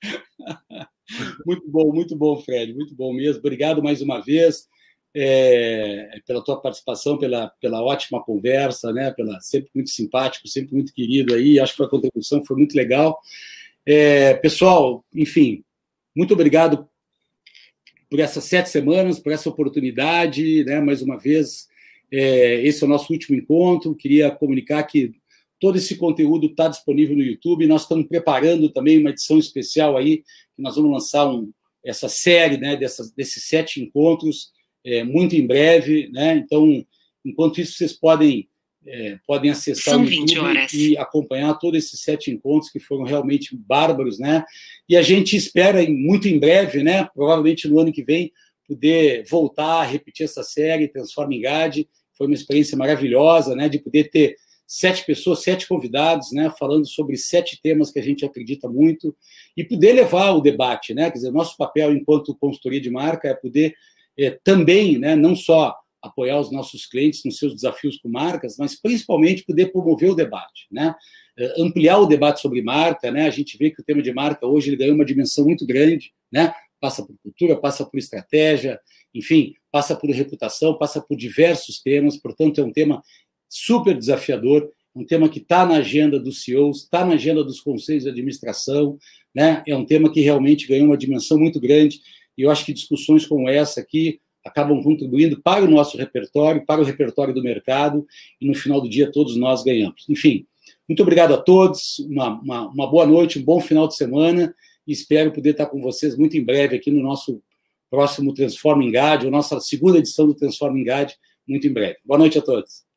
muito bom, muito bom, Fred. Muito bom mesmo. Obrigado mais uma vez é, pela tua participação, pela, pela ótima conversa, né? Pela sempre muito simpático, sempre muito querido aí. Acho que a contribuição foi muito legal. É, pessoal, enfim, muito obrigado por essas sete semanas, por essa oportunidade, né? Mais uma vez, é, esse é o nosso último encontro. Queria comunicar que todo esse conteúdo está disponível no YouTube. Nós estamos preparando também uma edição especial aí, que nós vamos lançar um, essa série, né? Dessas, desses sete encontros é, muito em breve, né? Então, enquanto isso, vocês podem é, podem acessar São o YouTube e acompanhar todos esses sete encontros que foram realmente bárbaros, né? E a gente espera muito em breve, né? Provavelmente no ano que vem poder voltar a repetir essa série Transforma em GAD. Foi uma experiência maravilhosa, né? De poder ter sete pessoas, sete convidados, né? Falando sobre sete temas que a gente acredita muito e poder levar o debate, né? Quer dizer, nosso papel enquanto consultoria de marca é poder é, também, né, não só apoiar os nossos clientes nos seus desafios com marcas, mas principalmente poder promover o debate, né? É, ampliar o debate sobre marca, né? A gente vê que o tema de marca hoje ele ganhou uma dimensão muito grande, né? Passa por cultura, passa por estratégia, enfim, passa por reputação, passa por diversos temas. Portanto, é um tema super desafiador, um tema que está na agenda dos CEOs, está na agenda dos conselhos de administração, né? É um tema que realmente ganhou uma dimensão muito grande e eu acho que discussões como essa aqui acabam contribuindo para o nosso repertório, para o repertório do mercado, e no final do dia todos nós ganhamos. Enfim, muito obrigado a todos, uma, uma, uma boa noite, um bom final de semana, e espero poder estar com vocês muito em breve aqui no nosso próximo Transforma Engade, a nossa segunda edição do Transforma Engade, muito em breve. Boa noite a todos.